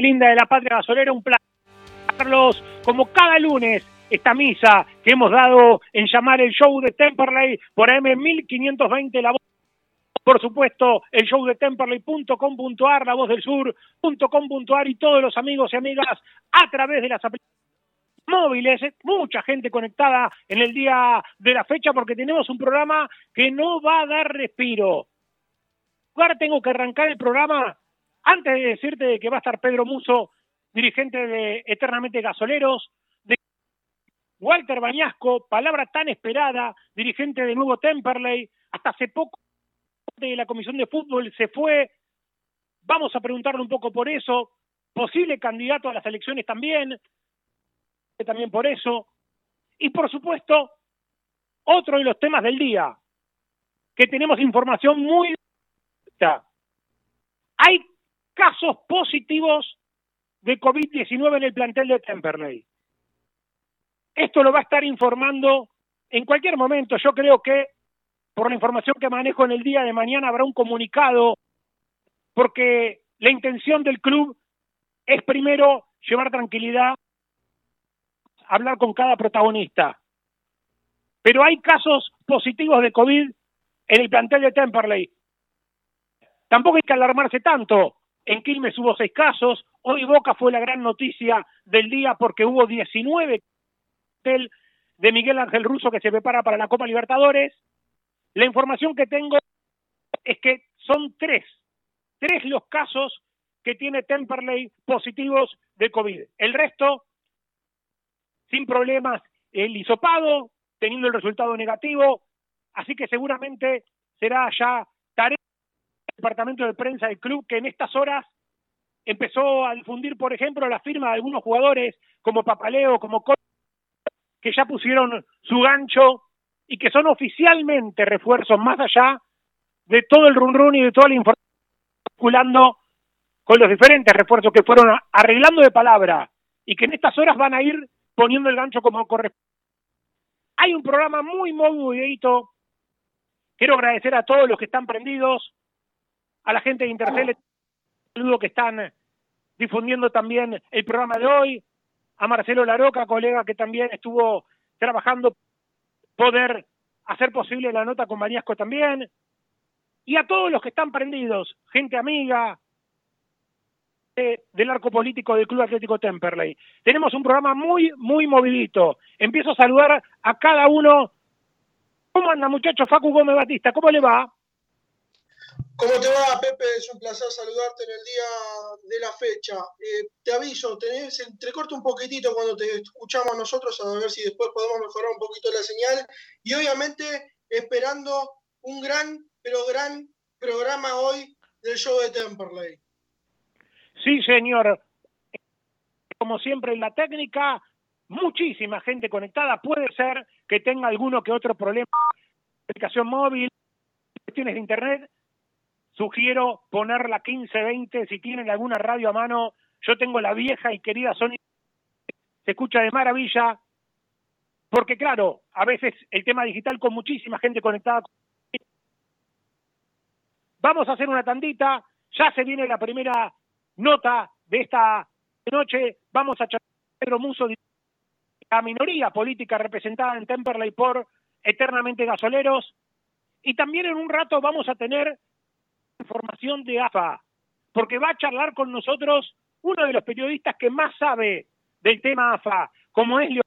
linda de la Patria Gasolera, un placer Carlos, como cada lunes, esta misa que hemos dado en llamar el show de Temperley por M1520 La Voz. Por supuesto, el show de Temperley.com.ar, La Voz del Sur.com.ar y todos los amigos y amigas a través de las aplicaciones móviles, mucha gente conectada en el día de la fecha porque tenemos un programa que no va a dar respiro. Ahora tengo que arrancar el programa antes de decirte de que va a estar Pedro Muso, dirigente de Eternamente Gasoleros, de Walter Bañasco, palabra tan esperada, dirigente de Nuevo Temperley, hasta hace poco de la Comisión de Fútbol se fue, vamos a preguntarle un poco por eso, posible candidato a las elecciones también, también por eso, y por supuesto, otro de los temas del día, que tenemos información muy... Hay casos positivos de COVID-19 en el plantel de Temperley. Esto lo va a estar informando en cualquier momento. Yo creo que por la información que manejo en el día de mañana habrá un comunicado porque la intención del club es primero llevar tranquilidad, hablar con cada protagonista. Pero hay casos positivos de COVID en el plantel de Temperley. Tampoco hay que alarmarse tanto. En Quilmes hubo seis casos, hoy Boca fue la gran noticia del día porque hubo 19 de Miguel Ángel Russo que se prepara para la Copa Libertadores. La información que tengo es que son tres, tres los casos que tiene Temperley positivos de COVID. El resto, sin problemas, el hisopado, teniendo el resultado negativo, así que seguramente será ya departamento de prensa del club que en estas horas empezó a difundir, por ejemplo, la firma de algunos jugadores como Papaleo, como Co que ya pusieron su gancho y que son oficialmente refuerzos más allá de todo el run run y de toda la información circulando con los diferentes refuerzos que fueron arreglando de palabra y que en estas horas van a ir poniendo el gancho como corresponde. Hay un programa muy, muy movidito. Quiero agradecer a todos los que están prendidos, a la gente de Intercel, saludo que están difundiendo también el programa de hoy, a Marcelo Laroca, colega que también estuvo trabajando poder hacer posible la nota con Bañasco también, y a todos los que están prendidos, gente amiga de, del arco político del Club Atlético Temperley. Tenemos un programa muy, muy movidito. Empiezo a saludar a cada uno. ¿Cómo anda, muchacho Facu Gómez Batista? ¿Cómo le va? ¿Cómo te va, Pepe? Es un placer saludarte en el día de la fecha. Eh, te aviso, tenés, entrecorta un poquitito cuando te escuchamos nosotros, a ver si después podemos mejorar un poquito la señal. Y obviamente esperando un gran, pero gran programa hoy del show de Temperley. Sí, señor. Como siempre en la técnica, muchísima gente conectada. Puede ser que tenga alguno que otro problema aplicación móvil, cuestiones de internet. Sugiero poner la 1520 si tienen alguna radio a mano. Yo tengo la vieja y querida Sony. Se escucha de maravilla. Porque claro, a veces el tema digital con muchísima gente conectada. Vamos a hacer una tandita. Ya se viene la primera nota de esta noche. Vamos a charlar Pedro Muso, la minoría política representada en Temperley por Eternamente Gasoleros. Y también en un rato vamos a tener información de AFA, porque va a charlar con nosotros uno de los periodistas que más sabe del tema AFA, como es Leo,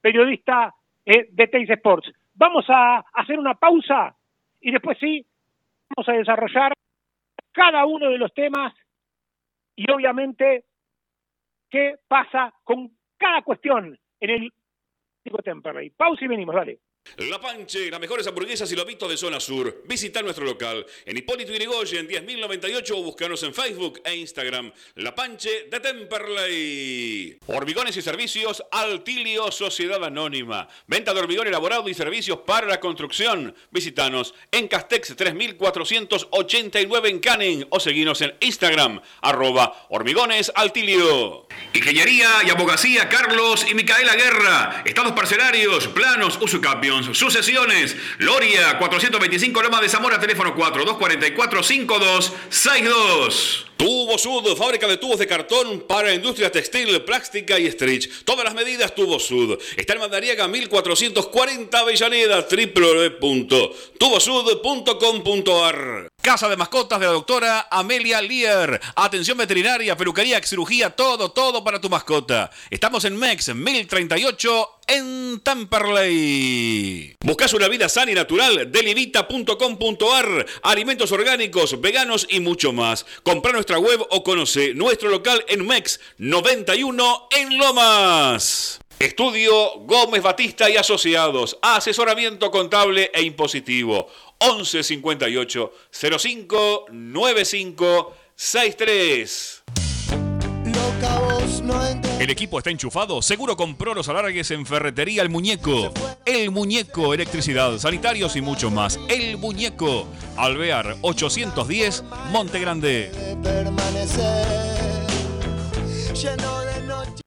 periodista eh, de Teis Sports. Vamos a hacer una pausa y después sí, vamos a desarrollar cada uno de los temas y obviamente qué pasa con cada cuestión en el Temperley. Pausa y venimos, dale. La Panche, las mejores hamburguesas y lobitos de zona sur. Visita nuestro local en Hipólito Yrigoyen 10.098 o búscanos en Facebook e Instagram. La Panche de Temperley. Hormigones y servicios Altilio Sociedad Anónima. Venta de hormigón elaborado y servicios para la construcción. Visitanos en Castex 3489 en Canning o seguinos en Instagram arroba hormigones altilio. Ingeniería y abogacía Carlos y Micaela Guerra. Estados parcelarios, planos, usucapios sucesiones. Loria, 425 Loma de Zamora, teléfono 4242-5262. Tubo Sud, fábrica de tubos de cartón para industria textil, plástica y stretch. Todas las medidas Tubo Sud. Está en Mandariaga 1440 Avellaneda, www.tubosud.com.ar. Casa de mascotas de la doctora Amelia Lear. Atención veterinaria, peluquería, cirugía, todo, todo para tu mascota. Estamos en MEX 1038 en Tamperley. Buscas una vida sana y natural, delivita.com.ar, alimentos orgánicos, veganos y mucho más. Compra nuestra web o conoce nuestro local en MEX 91 en Lomas. Estudio Gómez Batista y Asociados, asesoramiento contable e impositivo. 11 58 05 95 63. El equipo está enchufado. Seguro compró los alargues en Ferretería El Muñeco. El Muñeco, electricidad, sanitarios y mucho más. El Muñeco. Alvear 810, Monte Grande.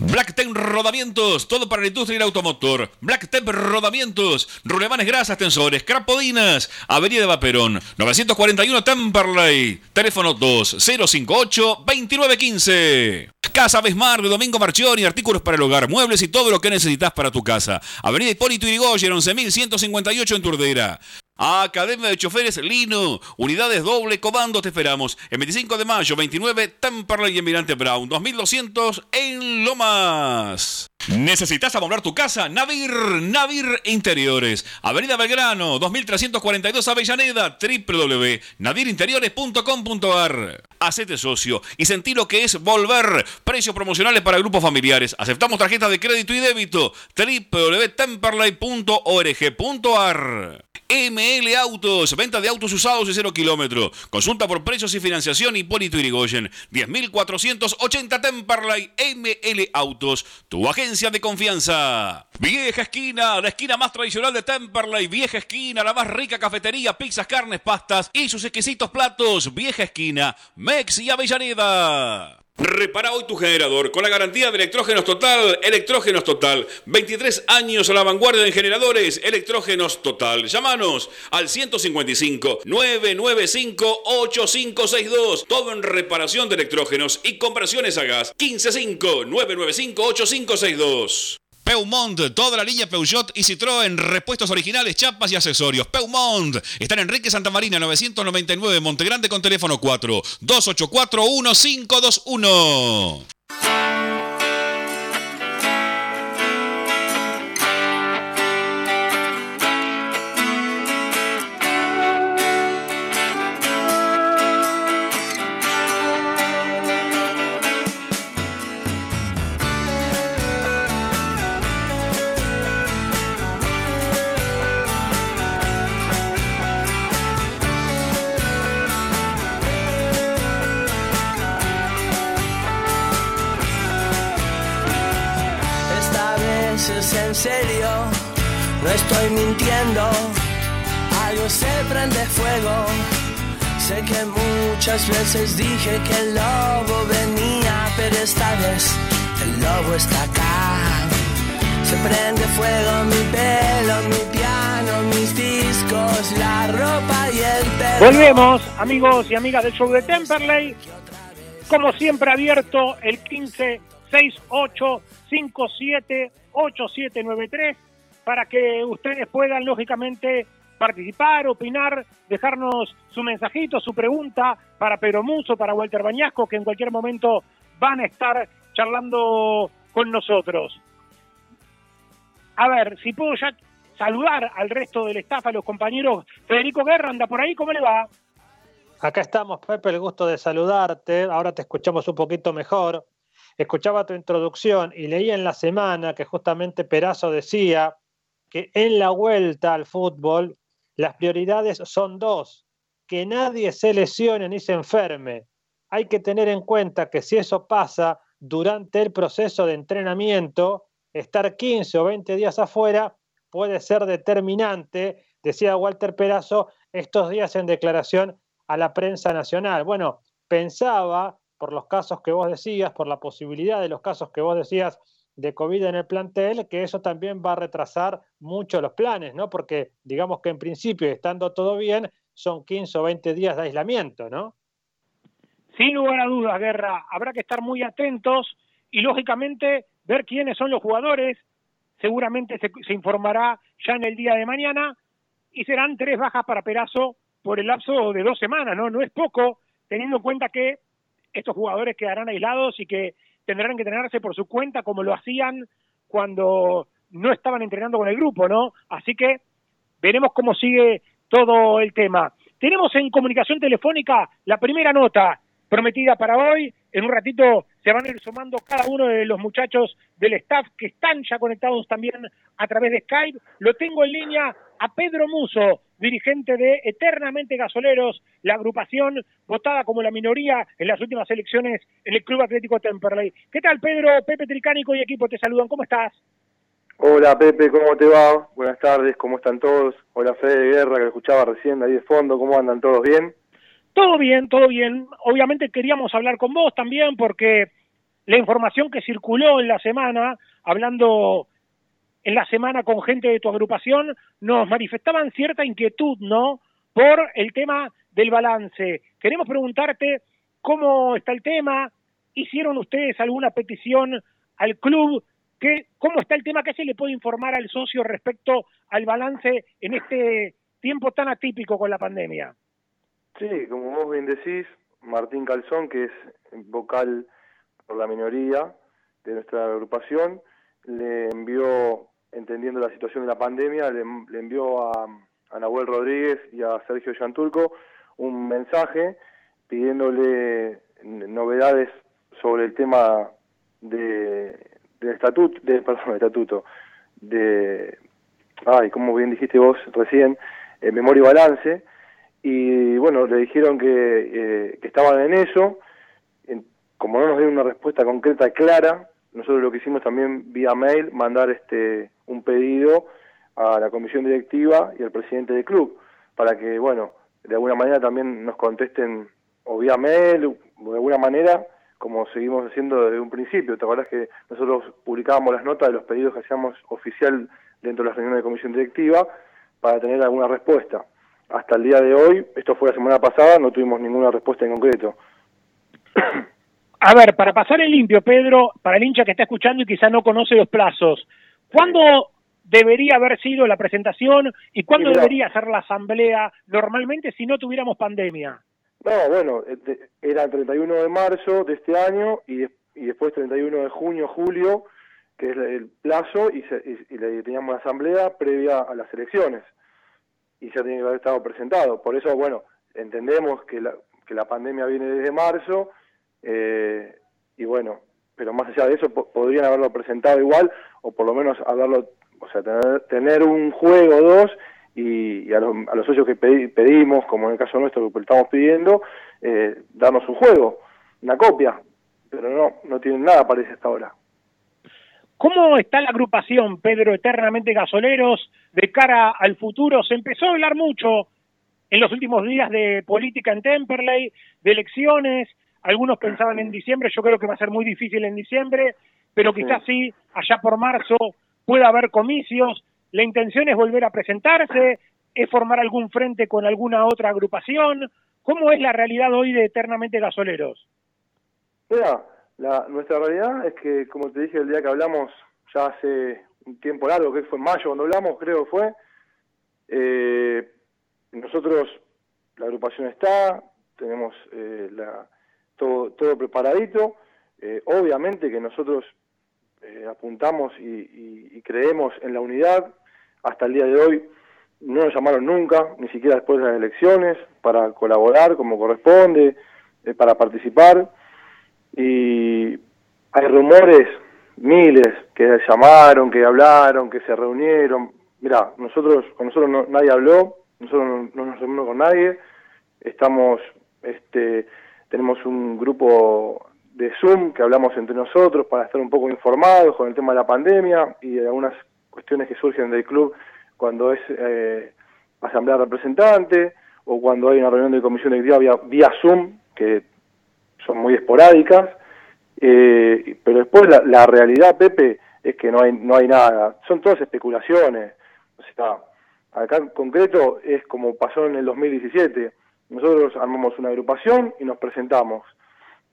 Blacktep Rodamientos, todo para la industria y el automotor. Blacktep Rodamientos, rulemanes grasas, tensores, crapodinas, Avenida de Vaperón, 941 Temperley, teléfono 2058-2915. Casa Besmar de Domingo Marchioni, artículos para el hogar, muebles y todo lo que necesitas para tu casa. Avenida Hipólito Yrigoyen, 11158 en Turdera. Academia de Choferes Lino. Unidades doble comando te esperamos. El 25 de mayo, 29, Temperley y Emirante Brown. 2200 en Lomas. ¿Necesitas amoblar tu casa? Navir, Navir Interiores. Avenida Belgrano, 2342 Avellaneda, www.navirinteriores.com.ar. Hacete socio y sentí lo que es volver. Precios promocionales para grupos familiares. Aceptamos tarjetas de crédito y débito. www.temperley.org.ar. ML Autos, venta de autos usados y cero kilómetro. Consulta por precios y financiación Hipólito Irigoyen. 10.480 Temperley ML Autos, tu agencia de confianza. Vieja esquina, la esquina más tradicional de Temperley. Vieja esquina, la más rica cafetería, pizzas, carnes, pastas y sus exquisitos platos. Vieja esquina, Mex y Avellaneda. Repara hoy tu generador con la garantía de Electrógenos Total. Electrógenos Total. 23 años a la vanguardia en generadores. Electrógenos Total. Llámanos al 155 995 8562. Todo en reparación de electrógenos y conversiones a gas. 155 995 8562. Peumont, toda la línea Peugeot y Citroën, repuestos originales, chapas y accesorios. Peumont, está en Enrique Santa Marina 999, Montegrande con teléfono 4 284 1521. No estoy mintiendo, algo se prende fuego. Sé que muchas veces dije que el lobo venía, pero esta vez el lobo está acá. Se prende fuego mi pelo, mi piano, mis discos, la ropa y el pelo. Volvemos, amigos y amigas del show de Temperley. Como siempre abierto el 15 68 57 8793 para que ustedes puedan lógicamente participar, opinar, dejarnos su mensajito, su pregunta para Pedro Muso, para Walter Bañasco, que en cualquier momento van a estar charlando con nosotros. A ver, si puedo ya saludar al resto del staff, a los compañeros. Federico Guerra, anda por ahí, ¿cómo le va? Acá estamos, Pepe, el gusto de saludarte. Ahora te escuchamos un poquito mejor. Escuchaba tu introducción y leí en la semana que justamente Perazo decía que en la vuelta al fútbol las prioridades son dos, que nadie se lesione ni se enferme. Hay que tener en cuenta que si eso pasa durante el proceso de entrenamiento, estar 15 o 20 días afuera puede ser determinante, decía Walter Perazo estos días en declaración a la prensa nacional. Bueno, pensaba, por los casos que vos decías, por la posibilidad de los casos que vos decías de COVID en el plantel, que eso también va a retrasar mucho los planes, ¿no? Porque digamos que en principio, estando todo bien, son 15 o 20 días de aislamiento, ¿no? Sin lugar a dudas, Guerra, habrá que estar muy atentos y lógicamente ver quiénes son los jugadores. Seguramente se, informará ya en el día de mañana y serán tres bajas para Perazo por el lapso de dos semanas, ¿no? No es poco, teniendo en cuenta que estos jugadores quedarán aislados y que tendrán que entrenarse por su cuenta como lo hacían cuando no estaban entrenando con el grupo, ¿no? Así que veremos cómo sigue todo el tema. Tenemos en comunicación telefónica la primera nota prometida para hoy. En un ratito se van a ir sumando cada uno de los muchachos del staff que están ya conectados también a través de Skype. Lo tengo en línea a Pedro Muso, dirigente de Eternamente Gasoleros, la agrupación votada como la minoría en las últimas elecciones en el Club Atlético Temperley. ¿Qué tal, Pedro? Pepe Tricánico y equipo te saludan. ¿Cómo estás? Hola Pepe, ¿cómo te va? Buenas tardes, ¿cómo están todos? Hola Fede de Guerra, que escuchaba recién ahí de fondo, ¿cómo andan todos bien? Todo bien, todo bien. Obviamente queríamos hablar con vos también porque la información que circuló en la semana, hablando en la semana con gente de tu agrupación, nos manifestaban cierta inquietud, ¿no? Por el tema del balance. Queremos preguntarte cómo está el tema, hicieron ustedes alguna petición al club, ¿Qué, cómo está el tema, qué se le puede informar al socio respecto al balance en este tiempo tan atípico con la pandemia. Sí, como vos bien decís, Martín Calzón, que es vocal por la minoría de nuestra agrupación, le envió, entendiendo la situación de la pandemia, le, envió a, Nahuel Rodríguez y a Sergio Yantulco un mensaje pidiéndole novedades sobre el tema de, del estatuto, de, perdón, estatuto, de, ay, como bien dijiste vos recién, eh, memoria y balance, y bueno, le dijeron que, eh, que estaban en eso, como no nos dieron una respuesta concreta clara, nosotros lo que hicimos también vía mail, mandar este un pedido a la comisión directiva y al presidente del club, para que, bueno, de alguna manera también nos contesten o vía mail, o de alguna manera, como seguimos haciendo desde un principio. ¿Te acuerdas que nosotros publicábamos las notas de los pedidos que hacíamos oficial dentro de la reunión de comisión directiva para tener alguna respuesta? hasta el día de hoy, esto fue la semana pasada, no tuvimos ninguna respuesta en concreto. A ver, para pasar el limpio, Pedro, para el hincha que está escuchando y quizá no conoce los plazos, ¿cuándo debería haber sido la presentación y cuándo debería ser la asamblea normalmente si no tuviéramos pandemia? No, bueno, este, era el 31 de marzo de este año y, y después 31 de junio, julio, que es el plazo, y, y teníamos la asamblea previa a las elecciones y ya tiene que haber estado presentado. Por eso, bueno, entendemos que la, que la pandemia viene desde marzo eh, y bueno, pero más allá de eso podrían haberlo presentado igual o por lo menos haberlo, o sea, tener, tener un juego o dos y, a, los, a, los, socios que pedimos, como en el caso nuestro que estamos pidiendo, eh, darnos un juego, una copia, pero no, no tienen nada parece hasta ahora. ¿Cómo está la agrupación, Pedro, eternamente gasoleros, de cara al futuro? Se empezó a hablar mucho en los últimos días de política en Temperley, de elecciones, algunos pensaban en diciembre, yo creo que va a ser muy difícil en diciembre, pero quizás sí, allá por marzo pueda haber comicios, la intención es volver a presentarse, es formar algún frente con alguna otra agrupación, ¿cómo es la realidad hoy de Eternamente Gasoleros? Mira, la, nuestra realidad es que, como te dije el día que hablamos, ya hace un tiempo largo, que fue en mayo cuando hablamos, creo que fue, eh, nosotros, la agrupación está, tenemos eh, la, todo, todo preparadito, eh, obviamente que nosotros eh, apuntamos y, creemos en la unidad, hasta el día de hoy no nos llamaron nunca, ni siquiera después de las elecciones, para colaborar como corresponde, para participar, y hay rumores, miles, que llamaron, que hablaron, que se reunieron, mira, nosotros, con nosotros nadie habló, nosotros no, nos reunimos con nadie, estamos, este, tenemos un grupo de Zoom que hablamos entre nosotros para estar un poco informados con el tema de la pandemia y de algunas cuestiones que surgen del club cuando es eh, asamblea representante o cuando hay una reunión de comisión directiva vía, vía Zoom, que son muy esporádicas, eh, pero después la, la, realidad, Pepe, es que no hay, no hay nada, son todas especulaciones. O sea, Acá en concreto es como pasó en el 2017. Nosotros armamos una agrupación y nos presentamos.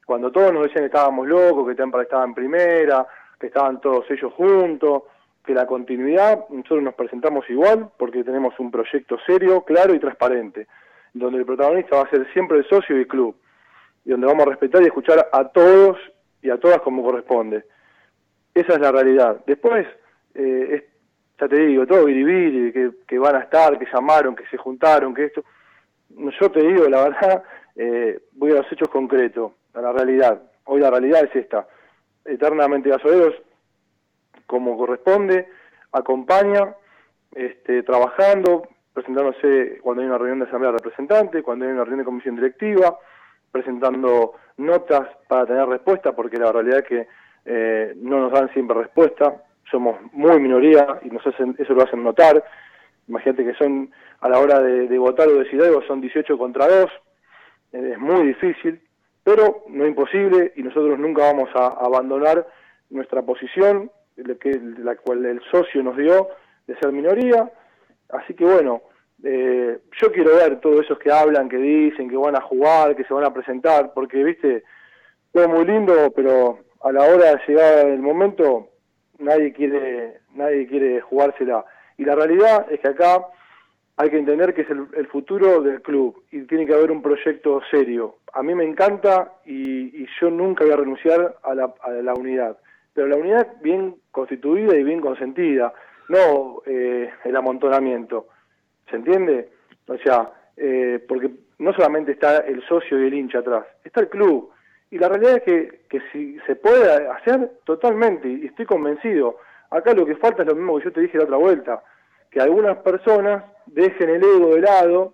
Cuando todos nos decían que estábamos locos, que Temple estaba en primera, que estaban todos ellos juntos, que la continuidad, nosotros nos presentamos igual porque tenemos un proyecto serio, claro y transparente, donde el protagonista va a ser siempre el socio y el club, y donde vamos a respetar y escuchar a todos y a todas como corresponde. Esa es la realidad. Después, eh, ya te digo, todo biribiri, que, que van a estar, que llamaron, que se juntaron, que esto. Yo te digo, la verdad, eh, voy a los hechos concretos, a la realidad. Hoy la realidad es esta. Eternamente gasoleros, como corresponde, acompaña, este, trabajando, presentándose cuando hay una reunión de asamblea representante, cuando hay una reunión de comisión directiva, presentando notas para tener respuesta, porque la realidad es que eh, no nos dan siempre respuesta somos muy minoría y nos hacen, eso lo hacen notar. Imagínate que son, a la hora de, votar o decidir algo, son 18 contra 2, eh, es muy difícil, pero no imposible y nosotros nunca vamos a abandonar nuestra posición, que, la cual el socio nos dio de ser minoría. Así que bueno, eh, yo quiero ver todos esos que hablan, que dicen, que van a jugar, que se van a presentar, porque, viste, todo muy lindo, pero a la hora de llegar el momento nadie quiere, nadie quiere jugársela. Y la realidad es que acá hay que entender que es el, futuro del club y tiene que haber un proyecto serio. A mí me encanta y, yo nunca voy a renunciar a la, unidad, pero la unidad bien constituida y bien consentida, no eh, el amontonamiento. ¿Se entiende? O sea, eh, porque no solamente está el socio y el hincha atrás, está el club. Y la realidad es que si se puede hacer totalmente, y estoy convencido, acá lo que falta es lo mismo que yo te dije la otra vuelta, que algunas personas dejen el ego de lado,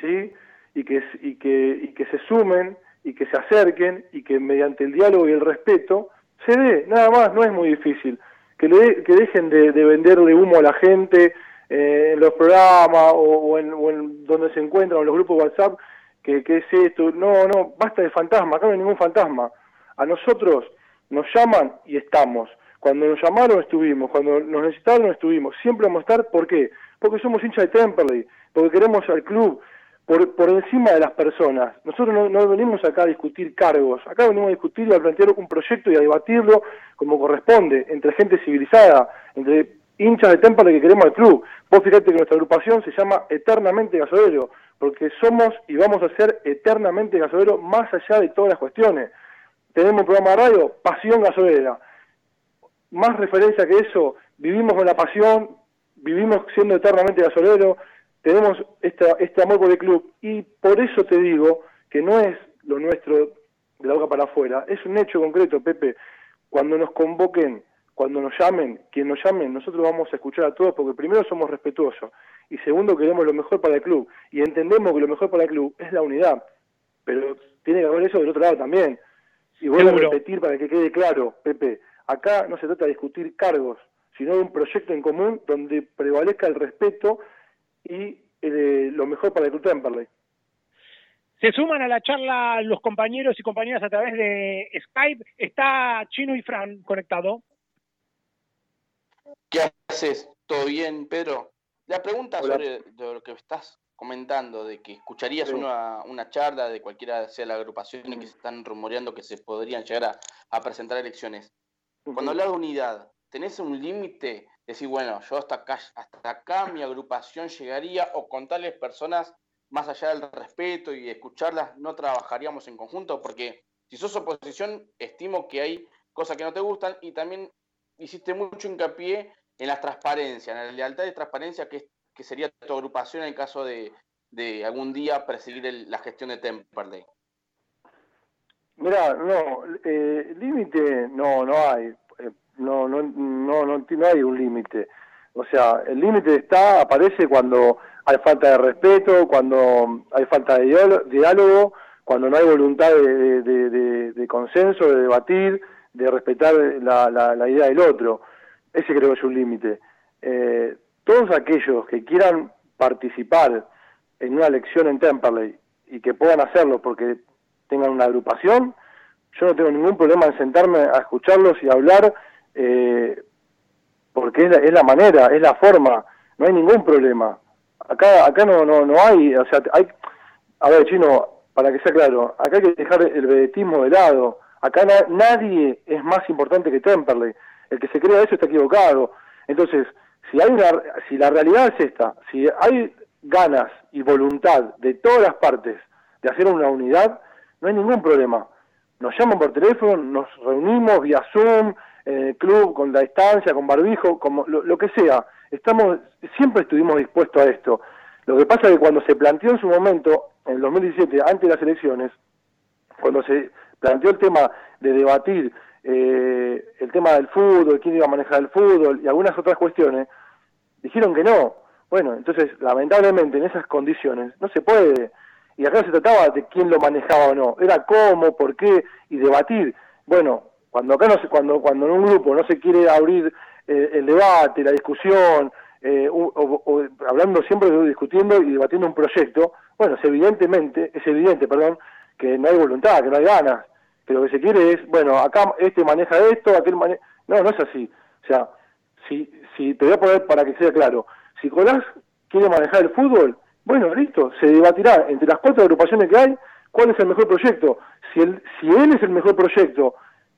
¿sí? Y que, y que, y que se sumen y que se acerquen y que mediante el diálogo y el respeto se dé, nada más, no es muy difícil. Que, le, que dejen de, de venderle humo a la gente eh, en los programas o, en, o en donde se encuentran, en los grupos de WhatsApp, que, es esto, no, no, basta de fantasma, acá no hay ningún fantasma. A nosotros nos llaman y estamos. Cuando nos llamaron estuvimos, cuando nos necesitaron estuvimos. Siempre vamos a estar, ¿por qué? Porque somos hinchas de Temperley, porque queremos al club por, por encima de las personas. Nosotros no, venimos acá a discutir cargos, acá venimos a discutir y a plantear un proyecto y a debatirlo como corresponde, entre gente civilizada, entre hinchas de Temperley que queremos al club. Vos fíjate que nuestra agrupación se llama Eternamente Gasolero porque somos y vamos a ser eternamente gasoleros más allá de todas las cuestiones. Tenemos un programa de radio, Pasión Gasolera. Más referencia que eso, vivimos con la pasión, vivimos siendo eternamente gasoleros, tenemos este amor por el club y por eso te digo que no es lo nuestro de la boca para afuera, es un hecho concreto, Pepe. Cuando nos convoquen cuando nos llamen, quien nos llamen, nosotros vamos a escuchar a todos porque primero somos respetuosos y segundo queremos lo mejor para el club y entendemos que lo mejor para el club es la unidad, pero tiene que haber eso del otro lado también. Y voy a repetir para que quede claro, Pepe, acá no se trata de discutir cargos, sino de un proyecto en común donde prevalezca el respeto y eh, lo mejor para el Club Temperley. Se suman a la charla los compañeros y compañeras a través de Skype. Está Chino y Fran conectado. ¿Qué haces? ¿Todo bien, Pedro? La pregunta sobre lo que estás comentando, de que escucharías una, una, charla de cualquiera sea la agrupación y que se están rumoreando que se podrían llegar a, presentar elecciones. Cuando hablas de unidad, ¿tenés un límite? Decir, bueno, yo hasta acá, hasta acá mi agrupación llegaría o con tales personas, más allá del respeto y escucharlas, no trabajaríamos en conjunto, porque si sos oposición, estimo que hay cosas que no te gustan y también hiciste mucho hincapié en la transparencia, en la lealtad y transparencia que, que sería tu agrupación en el caso de, algún día perseguir la gestión de Temperley. Mira, no, eh, límite no, no hay, eh, no, no, no, no, hay un límite. O sea, el límite está, aparece cuando hay falta de respeto, cuando hay falta de diálogo, cuando no hay voluntad de, de, de, consenso, de debatir, de respetar la, la, la idea del otro. Ese creo que es un límite. Eh, todos aquellos que quieran participar en una elección en Temperley y que puedan hacerlo porque tengan una agrupación, yo no tengo ningún problema en sentarme a escucharlos y hablar eh, porque es la, es la, manera, es la forma, no hay ningún problema. Acá acá no no no hay, o sea, hay a ver, chino, para que sea claro, acá hay que dejar el vedetismo de lado. Acá nadie es más importante que Temperley. El que se crea eso está equivocado. Entonces, si hay una, si la realidad es esta, si hay ganas y voluntad de todas las partes de hacer una unidad, no hay ningún problema. Nos llaman por teléfono, nos reunimos vía Zoom, en el club, con la distancia, con barbijo, como lo, que sea. Estamos, siempre estuvimos dispuestos a esto. Lo que pasa es que cuando se planteó en su momento, en el 2017, antes de las elecciones, cuando se planteó el tema de debatir eh, el tema del fútbol, quién iba a manejar el fútbol y algunas otras cuestiones, dijeron que no. Bueno, entonces, lamentablemente, en esas condiciones no se puede. Y acá se trataba de quién lo manejaba o no. Era cómo, por qué y debatir. Bueno, cuando acá no se, cuando, cuando en un grupo no se quiere abrir eh, el debate, la discusión, eh, o, hablando siempre, discutiendo y debatiendo un proyecto, bueno, es evidentemente, es evidente, perdón, que no hay voluntad, que no hay ganas que lo que se quiere es, bueno, acá este maneja esto, aquel maneja... No, no es así. O sea, si, si te voy a poner para que sea claro, si Colás quiere manejar el fútbol, bueno, listo, se debatirá entre las cuatro agrupaciones que hay cuál es el mejor proyecto. Si, él, si él es el mejor proyecto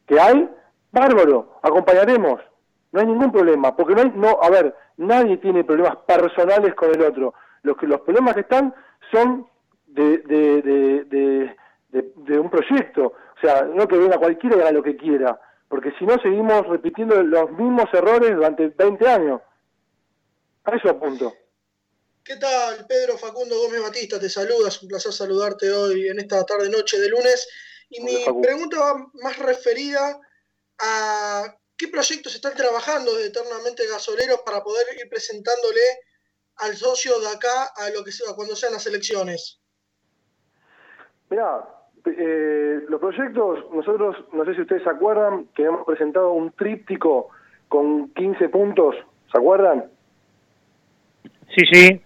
que hay, bárbaro, acompañaremos. No hay ningún problema, porque no hay, no, a ver, nadie tiene problemas personales con el otro. Los, que, los problemas que están son de, de, de, de un proyecto. O sea, no que venga cualquiera y haga lo que quiera, porque si no seguimos repitiendo los mismos errores durante 20 años. A eso apunto. ¿Qué tal, Pedro Facundo Gómez Batista? Te saluda, es un placer saludarte hoy en esta tarde-noche de lunes. Y mi pregunta va más referida a qué proyectos están trabajando de Eternamente Gasoleros para poder ir presentándole al socio de acá a lo que sea cuando sean las elecciones. Mira, eh, los proyectos, nosotros, no sé si ustedes se acuerdan, que hemos presentado un tríptico con 15 puntos, ¿se acuerdan? Sí, sí.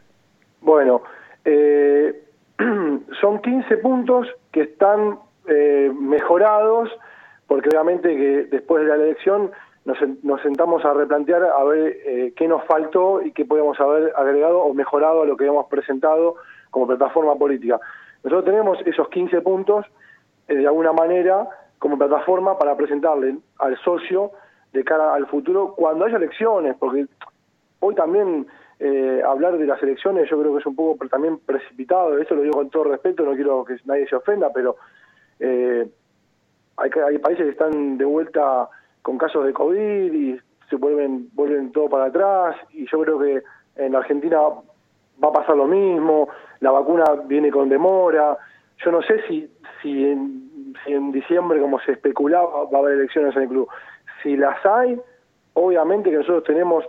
Bueno, eh, son 15 puntos que están eh, mejorados, porque obviamente que después de la elección nos, nos sentamos a replantear a ver eh, qué nos faltó y qué podemos haber agregado o mejorado a lo que hemos presentado como plataforma política. Nosotros tenemos esos 15 puntos eh, de alguna manera como plataforma para presentarle al socio de cara al futuro cuando haya elecciones, porque hoy también eh, hablar de las elecciones yo creo que es un poco también precipitado, eso lo digo con todo respeto, no quiero que nadie se ofenda, pero eh, hay, hay países que están de vuelta con casos de COVID y se vuelven, vuelven todo para atrás y yo creo que en Argentina va a pasar lo mismo, la vacuna viene con demora, yo no sé si, si, en, en diciembre, como se especulaba, va a haber elecciones en el club. Si las hay, obviamente que nosotros tenemos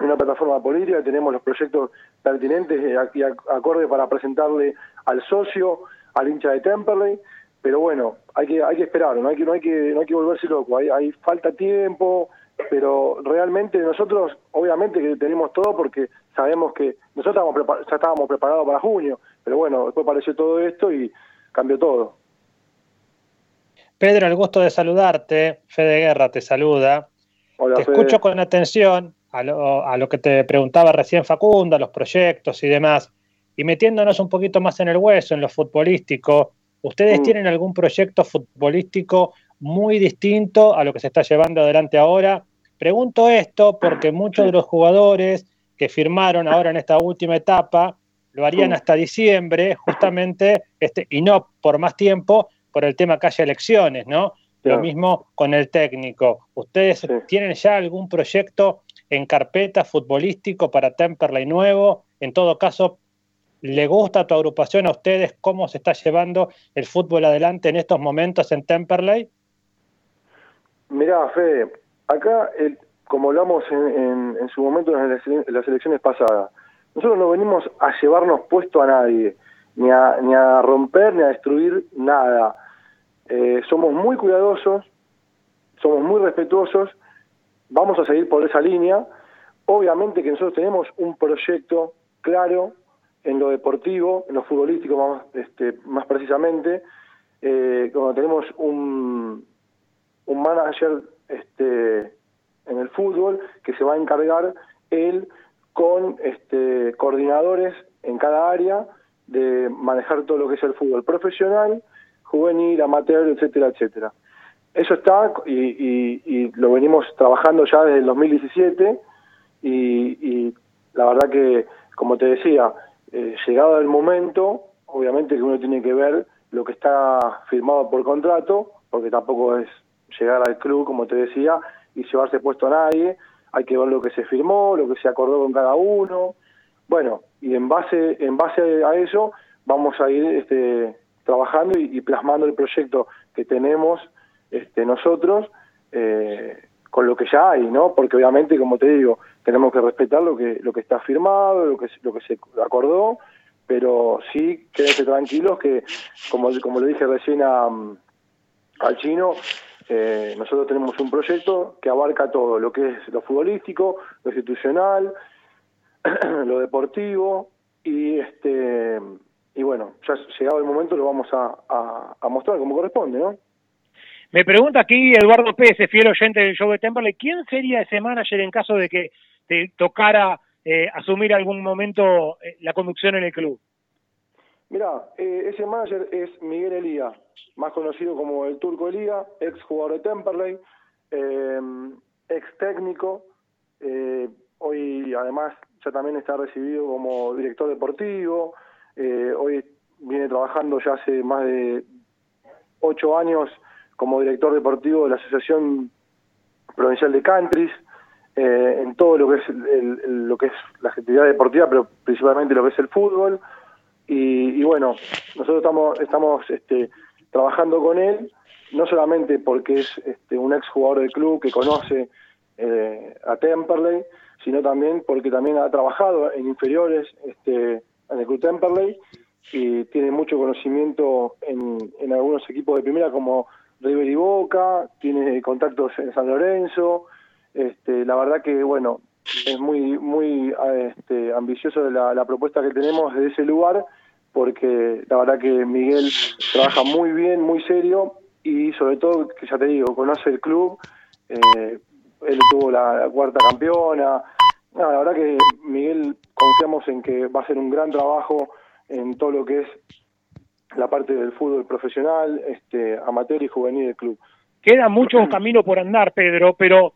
una plataforma política, tenemos los proyectos pertinentes y acorde para presentarle al socio, al hincha de Temperley, pero bueno, hay que hay que esperar, no hay que no hay que no hay que volverse loco, hay, hay falta tiempo, pero realmente nosotros obviamente que tenemos todo porque sabemos que nosotros estábamos ya estábamos preparados para junio, pero bueno, después apareció todo esto y cambió todo. Pedro, el gusto de saludarte. Fede Guerra te saluda. te escucho con atención a lo, a lo, que te preguntaba recién Facundo, a los proyectos y demás. Y metiéndonos un poquito más en el hueso, en lo futbolístico, ¿ustedes mm. tienen algún proyecto futbolístico muy distinto a lo que se está llevando adelante ahora? Pregunto esto porque muchos de los jugadores que firmaron ahora en esta última etapa lo harían mm. hasta diciembre, justamente, este, y no por más tiempo, por el tema que haya elecciones, ¿no? Lo mismo con el técnico. ¿Ustedes tienen ya algún proyecto en carpeta futbolístico para Temperley nuevo? En todo caso, ¿le gusta tu agrupación a ustedes cómo se está llevando el fútbol adelante en estos momentos en Temperley? Mirá, Fede, acá, como hablamos en, su momento en las, elecciones pasadas, nosotros no venimos a llevarnos puesto a nadie, ni a, ni a romper, ni a destruir nada eh, somos muy cuidadosos, somos muy respetuosos, vamos a seguir por esa línea. Obviamente que nosotros tenemos un proyecto claro en lo deportivo, en lo futbolístico más, este, más precisamente, eh, cuando tenemos un, un manager este, en el fútbol que se va a encargar él con este, coordinadores en cada área de manejar todo lo que es el fútbol profesional, juvenil, amateur, etcétera, etcétera. Eso está y, lo venimos trabajando ya desde el 2017 y, la verdad que, como te decía, eh, llegado el momento, obviamente que uno tiene que ver lo que está firmado por contrato, porque tampoco es llegar al club, como te decía, y llevarse puesto a nadie, hay que ver lo que se firmó, lo que se acordó con cada uno, bueno, y en base, en base a eso vamos a ir este, trabajando y, plasmando el proyecto que tenemos este, nosotros eh, con lo que ya hay, ¿no? Porque obviamente, como te digo, tenemos que respetar lo que lo que está firmado, lo que lo que se acordó, pero sí quédense tranquilos que, como como le dije recién a, al chino, eh, nosotros tenemos un proyecto que abarca todo, lo que es lo futbolístico, lo institucional, lo deportivo y este y bueno, ya llegado el momento lo vamos a, mostrar como corresponde, ¿no? Me pregunta aquí Eduardo Pérez, fiel oyente del show de Temperley, ¿quién sería ese manager en caso de que te tocara eh, asumir algún momento eh, la conducción en el club? Mira, eh, ese manager es Miguel Elía, más conocido como el Turco Elía, ex jugador de Temperley, ex técnico, hoy además ya también está recibido como director deportivo, eh, hoy viene trabajando ya hace más de ocho años como director deportivo de la Asociación Provincial de Countries, eh, en todo lo que es lo que es la actividad deportiva, pero principalmente lo que es el fútbol. Y, bueno, nosotros estamos estamos este, trabajando con él, no solamente porque es este, un ex jugador del club que conoce eh, a Temperley, sino también porque también ha trabajado en inferiores este, en el Club Temperley y tiene mucho conocimiento en, en algunos equipos de primera como River y Boca, tiene contactos en San Lorenzo, este, la verdad que bueno, es muy muy este, ambicioso la, la propuesta que tenemos de ese lugar porque la verdad que Miguel trabaja muy bien, muy serio y sobre todo, que ya te digo, conoce el club, eh, él tuvo la cuarta campeona, la verdad que Miguel confiamos en que va a ser un gran trabajo en todo lo que es la parte del fútbol profesional, este, amateur y juvenil del club. Queda mucho camino por andar, Pedro, pero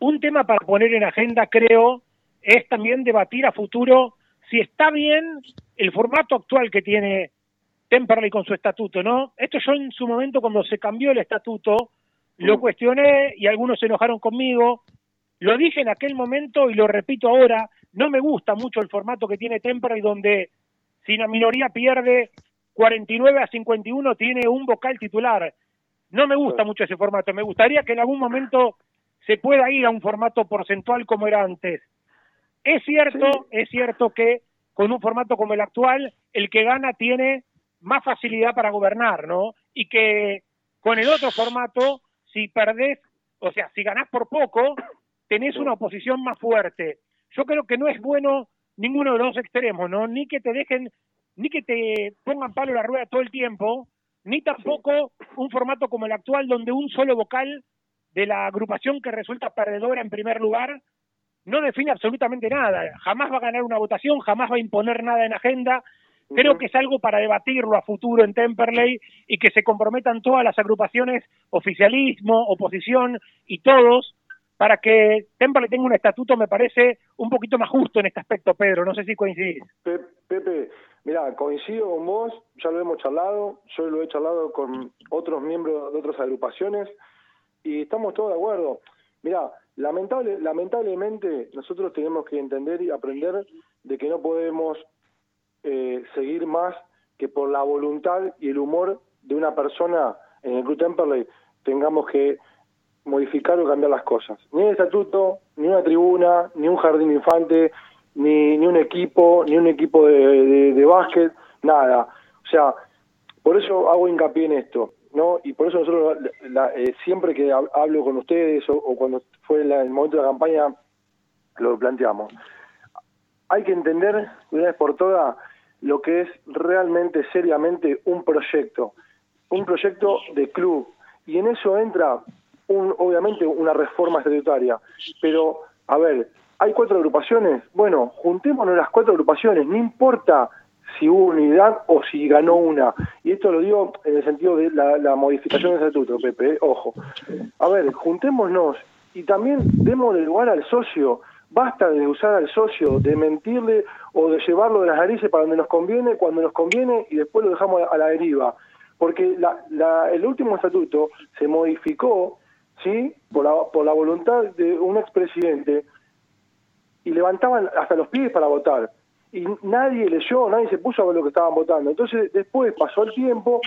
un tema para poner en agenda, creo, es también debatir a futuro si está bien el formato actual que tiene Temperley con su estatuto, ¿no? Esto yo en su momento cuando se cambió el estatuto lo mm. cuestioné y algunos se enojaron conmigo lo dije en aquel momento y lo repito ahora, no me gusta mucho el formato que tiene Temperley donde si la minoría pierde 49 a 51 tiene un vocal titular. No me gusta mucho ese formato, me gustaría que en algún momento se pueda ir a un formato porcentual como era antes. Es cierto, es cierto que con un formato como el actual, el que gana tiene más facilidad para gobernar, ¿no? y que con el otro formato, si perdés, o sea, si ganás por poco, tenés una oposición más fuerte. Yo creo que no es bueno ninguno de los extremos, ¿no? Ni que te dejen, ni que te pongan palo a la rueda todo el tiempo, ni tampoco un formato como el actual donde un solo vocal de la agrupación que resulta perdedora en primer lugar no define absolutamente nada. Jamás va a ganar una votación, jamás va a imponer nada en agenda. Creo que es algo para debatirlo a futuro en Temperley y que se comprometan todas las agrupaciones, oficialismo, oposición y todos, para que Temperley tenga un estatuto, me parece, un poquito más justo en este aspecto, Pedro. No sé si coincidís. Pepe, mira, coincido con vos, ya lo hemos charlado, yo lo he charlado con otros miembros de otras agrupaciones y estamos todos de acuerdo. Mira, lamentable, lamentablemente nosotros tenemos que entender y aprender de que no podemos eh, seguir más que por la voluntad y el humor de una persona en el Club Temperley tengamos que modificar o cambiar las cosas. Ni el estatuto, ni una tribuna, ni un jardín infante, ni, ni un equipo, ni un equipo de, de básquet, nada. O sea, por eso hago hincapié en esto. ¿no? Y por eso nosotros eh, siempre que hablo con ustedes o, cuando fue el momento de la campaña lo planteamos. Hay que entender de una vez por todas lo que es realmente, seriamente un proyecto, un proyecto de club. Y en eso entra, un, obviamente, una reforma estatutaria. Pero, a ver, ¿hay cuatro agrupaciones? Bueno, juntémonos las cuatro agrupaciones, no importa si hubo unidad o si ganó una. Y esto lo digo en el sentido de la, modificación del estatuto, Pepe, eh, ojo. A ver, juntémonos y también demos lugar al socio. Basta de usar al socio, de mentirle o de llevarlo de las narices para donde nos conviene, cuando nos conviene y después lo dejamos a la deriva. Porque la, el último estatuto se modificó ¿sí? por, la, por la voluntad de un expresidente y levantaban hasta los pies para votar y nadie leyó, nadie se puso a ver lo que estaban votando. Entonces después pasó el tiempo,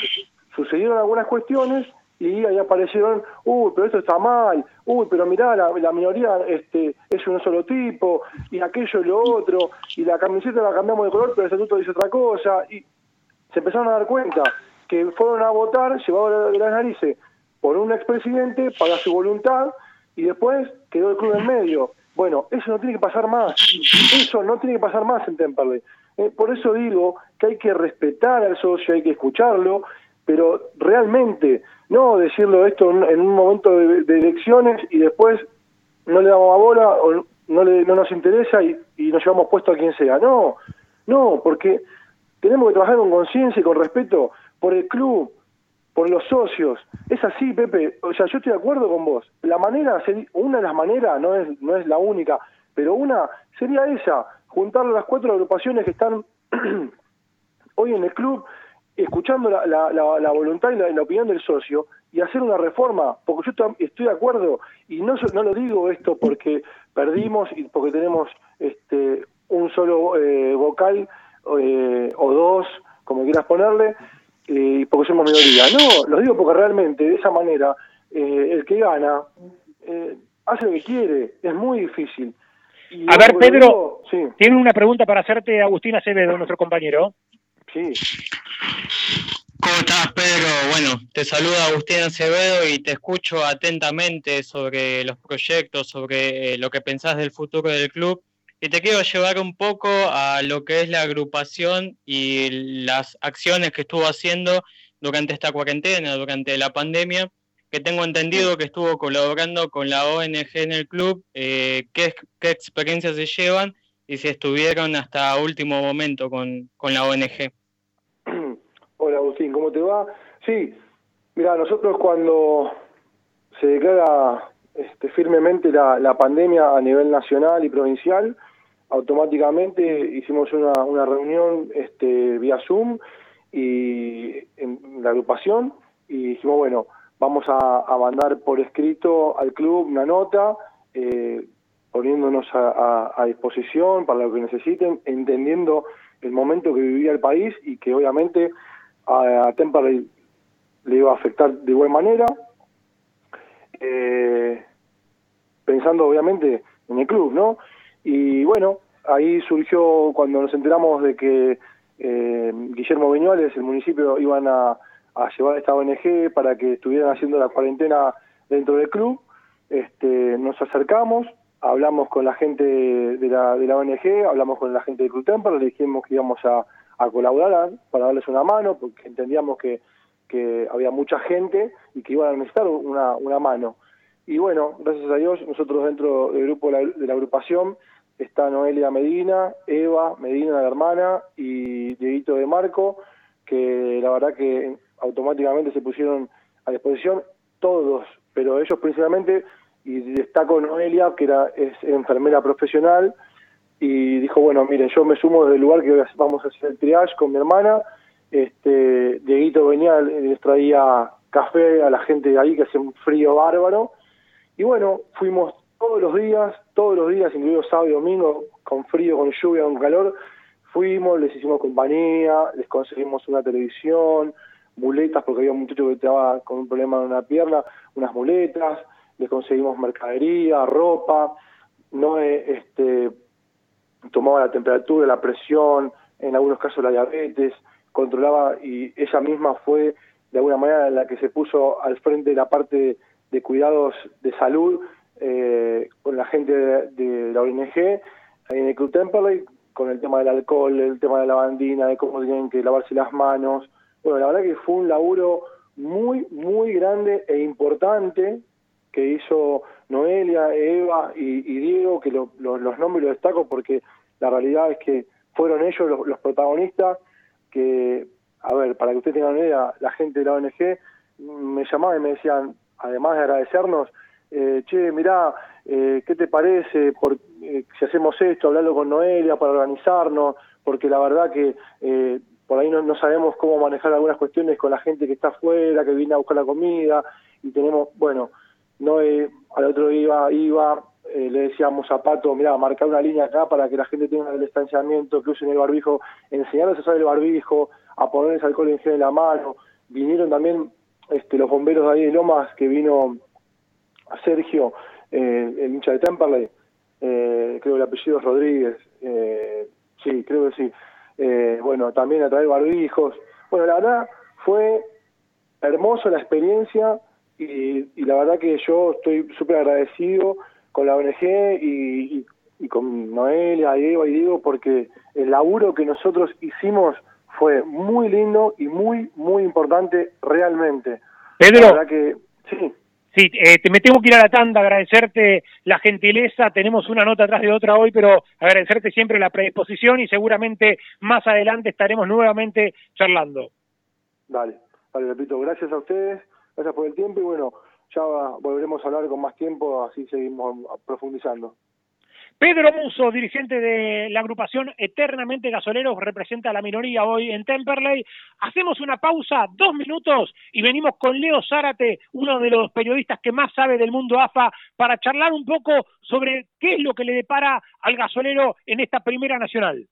sucedieron algunas cuestiones y ahí aparecieron, uy, pero esto está mal, uy, pero mirá, la, minoría este, es un solo tipo, y aquello y lo otro, y la camiseta la cambiamos de color, pero el estatuto dice otra cosa, y se empezaron a dar cuenta que fueron a votar, llevados de las narices, por un expresidente para su voluntad, y después quedó el club en medio. Bueno, eso no tiene que pasar más. Eso no tiene que pasar más en Temperley. Eh, por eso digo que hay que respetar al socio, hay que escucharlo, pero realmente no decirlo esto en, un momento de, elecciones y después no le damos a bola o no, le, no nos interesa y, y nos llevamos puesto a quien sea. No, no, porque tenemos que trabajar con conciencia y con respeto por el club, por los socios. Es así, Pepe. O sea, yo estoy de acuerdo con vos. La manera, una de las maneras, no es, no es la única, pero una sería esa, juntar las cuatro agrupaciones que están hoy en el club, escuchando la, la, voluntad y la, opinión del socio y hacer una reforma, porque yo estoy de acuerdo y no, no lo digo esto porque perdimos y porque tenemos este un solo eh, vocal eh, o dos, como quieras ponerle, eh, porque somos minoría. No, lo digo porque realmente de esa manera eh, el que gana eh, hace lo que quiere, es muy difícil. a ver, Pedro, tiene una pregunta para hacerte Agustín Acevedo, nuestro compañero. Sí. ¿Cómo estás, Pedro? Bueno, te saluda Agustín Acevedo y te escucho atentamente sobre los proyectos, sobre lo que pensás del futuro del club. Y te quiero llevar un poco a lo que es la agrupación y las acciones que estuvo haciendo durante esta cuarentena, durante la pandemia, que tengo entendido que estuvo colaborando con la ONG en el club, eh, qué, experiencias se llevan y si estuvieron hasta último momento con, con la ONG. Hola Agustín, ¿cómo te va? Sí, mira, nosotros cuando se declara este, firmemente la, la pandemia a nivel nacional y provincial, automáticamente hicimos una, una reunión este, vía Zoom y en la agrupación y dijimos, bueno, vamos a, mandar por escrito al club una nota eh, poniéndonos a, disposición para lo que necesiten, entendiendo el momento que vivía el país y que obviamente a, a le, iba a afectar de buena manera, eh, pensando obviamente en el club, ¿no? Y bueno, ahí surgió cuando nos enteramos de que eh, Guillermo Viñuales, el municipio, iban a, a llevar esta ONG para que estuvieran haciendo la cuarentena dentro del club. Este, nos acercamos, hablamos con la gente de la, de la ONG, hablamos con la gente del Club Temper, le dijimos que íbamos a, colaborar para darles una mano, porque entendíamos que, que había mucha gente y que iban a necesitar una, una mano. Y bueno, gracias a Dios, nosotros dentro del grupo de la, agrupación está Noelia Medina, Eva Medina, la hermana, y Dieguito de Marco, que la verdad que automáticamente se pusieron a disposición todos, pero ellos principalmente, y destaco Noelia, que era es enfermera profesional, y dijo, bueno, miren, yo me sumo desde el lugar que vamos a hacer el triage con mi hermana, este, Dieguito venía, les traía café a la gente de ahí, que hace un frío bárbaro, y bueno, fuimos todos los días, todos los días, incluido sábado y domingo, con frío, con lluvia, con calor, fuimos, les hicimos compañía, les conseguimos una televisión, muletas, porque había un muchacho que estaba con un problema en una pierna, unas muletas, les conseguimos mercadería, ropa, no este tomaba la temperatura, la presión, en algunos casos la diabetes, controlaba y ella misma fue de alguna manera la que se puso al frente de la parte de, cuidados de salud eh, con la gente de, la ONG en el Club Temperley con el tema del alcohol, el tema de la bandina, de cómo tienen que lavarse las manos, bueno, la verdad que fue un laburo muy, muy grande e importante que hizo Noelia, Eva y, Diego, que los nombres los destaco porque la realidad es que fueron ellos los, protagonistas que, a ver, para que usted tenga una idea, la gente de la ONG me llamaba y me decían, además de agradecernos, eh, che, mirá, eh, ¿qué te parece por, eh, si hacemos esto, hablando con Noelia para organizarnos? Porque la verdad que eh, por ahí no, sabemos cómo manejar algunas cuestiones con la gente que está afuera, que viene a buscar la comida, y tenemos, bueno, no eh, al otro día iba, eh, le decíamos a Pato, mira, marcar una línea acá para que la gente tenga el distanciamiento, que usen el barbijo, enseñarles a usar el barbijo, a ponerles alcohol en gel en la mano. Vinieron también este, los bomberos de ahí de Lomas, que vino a Sergio, eh, el hincha de Temperley, creo que el apellido es Rodríguez, sí, creo que sí eh, bueno, también a traer barbijos. Bueno, la verdad fue hermosa la experiencia y, la verdad que yo estoy súper agradecido con la ONG y, con Noelia, Diego y Diego porque el laburo que nosotros hicimos fue muy lindo y muy, muy importante realmente. Pedro, la verdad que, sí. Sí, eh, te, me tengo que ir a la tanda, agradecerte la gentileza, tenemos una nota atrás de otra hoy, pero agradecerte siempre la predisposición y seguramente más adelante estaremos nuevamente charlando. Dale, dale, repito, gracias a ustedes, gracias por el tiempo y bueno, ya volveremos a hablar con más tiempo, así seguimos profundizando. Pedro Muso, dirigente de la agrupación Eternamente Gasoleros, representa a la minoría hoy en Temperley. Hacemos una pausa, dos minutos, y venimos con Leo Zárate, uno de los periodistas que más sabe del mundo AFA, para charlar un poco sobre qué es lo que le depara al gasolero en esta primera nacional.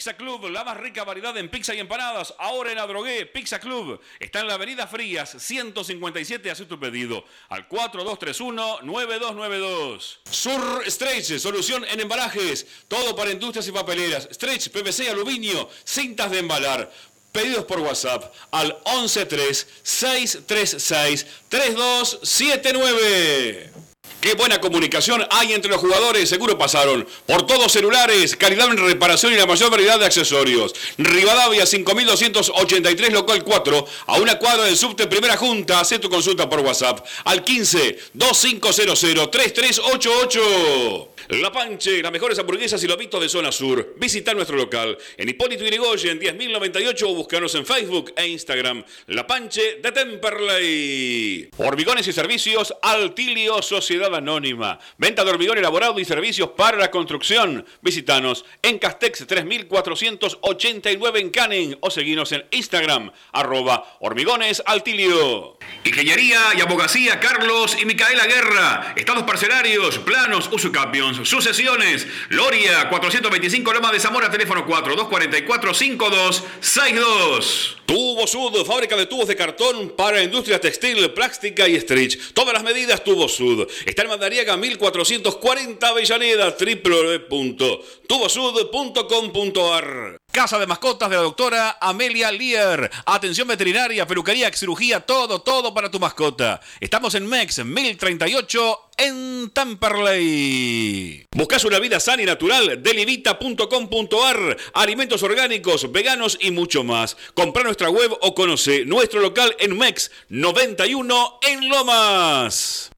Pizza Club, la más rica variedad en pizza y empanadas. Ahora en Adrogué, Pizza Club. Está en la avenida Frías, 157. Haz tu pedido al 4231-9292. Sur Stretch, solución en embalajes. Todo para industrias y papeleras. Stretch, PVC, aluminio, cintas de embalar. Pedidos por WhatsApp al 113-636-3279. Qué buena comunicación hay entre los jugadores, seguro pasaron por todos celulares, calidad en reparación y la mayor variedad de accesorios. Rivadavia 5283 local 4, a una cuadra del subte Primera Junta, haz tu consulta por WhatsApp al 15 2500 3388. La Panche, las mejores hamburguesas y lobitos de zona sur. Visita nuestro local en Hipólito Yrigoyen 1001098 o búscanos en Facebook e Instagram. La Panche de Temperley. Hormigones y servicios Altilio Sociedad Anónima. Venta de hormigón elaborado y servicios para la construcción. Visítanos en Castex 3489 en Canning o seguinos en Instagram arroba hormigones altilio. Ingeniería y abogacía Carlos y Micaela Guerra. Estados parcelarios, planos, usucapions sucesiones. Loria, 425 Loma de Zamora, teléfono 4242-5262. Tubo Sud, fábrica de tubos de cartón para industria textil, plástica y stretch. Todas las medidas Tubo Sud. Está en Mandariaga 1440 Avellaneda, www.tubosud.com.ar. Casa de mascotas de la doctora Amelia Lear. Atención veterinaria, peluquería, cirugía, todo, todo para tu mascota. Estamos en MEX 1038 en Tamperley. ¿Buscas una vida sana y natural? Delivita.com.ar Alimentos orgánicos, veganos y mucho más. Compra nuestra web o conoce nuestro local en MEX 91 en Lomas.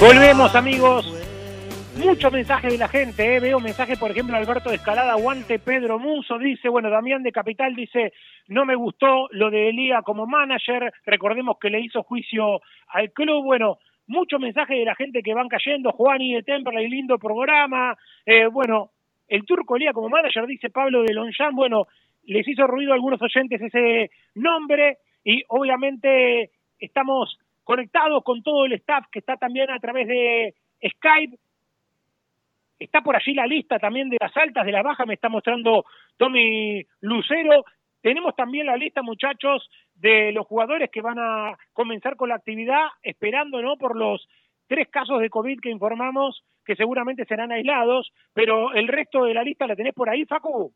Volvemos amigos. Muchos mensajes de la gente, ¿eh? veo mensajes, por ejemplo, Alberto de Escalada, Aguante Pedro Muso, dice, bueno, Damián de Capital dice, no me gustó lo de Elía como manager, recordemos que le hizo juicio al club, bueno, muchos mensajes de la gente que van cayendo, Juani de Temperley, lindo programa, eh, bueno, el turco Elía como manager, dice Pablo de Lonjan, bueno, les hizo ruido a algunos oyentes ese nombre y obviamente estamos conectados con todo el staff que está también a través de Skype. Está por allí la lista también de las altas, de las bajas, me está mostrando Tommy Lucero. Tenemos también la lista, muchachos, de los jugadores que van a comenzar con la actividad, esperando ¿no? por los tres casos de COVID que informamos que seguramente serán aislados, pero el resto de la lista la tenés por ahí, Facu.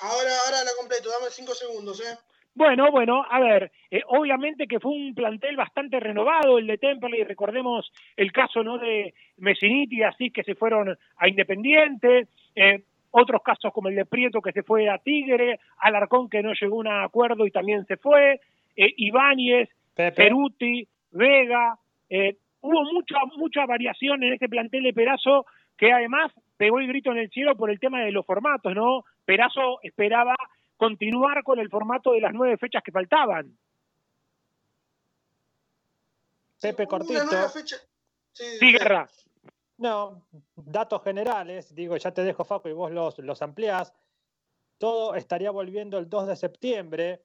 Ahora, ahora la completo, dame cinco segundos, ¿eh? Bueno, bueno, a ver, eh, obviamente que fue un plantel bastante renovado el de Temperley, recordemos el caso no de Messiniti así que se fueron a Independiente, eh, otros casos como el de Prieto que se fue a Tigre, Alarcón que no llegó a un acuerdo y también se fue, eh, Ibáñez, Peruti, Vega, eh, hubo mucha, mucha variación en este plantel de Perazo que además pegó el grito en el cielo por el tema de los formatos, ¿no? Perazo esperaba continuar con el formato de las nueve fechas que faltaban. Pepe Cortito. Sí, Guerra. No, datos generales, digo, ya te dejo Faco y vos los, los ampliás. Todo estaría volviendo el 2 de septiembre.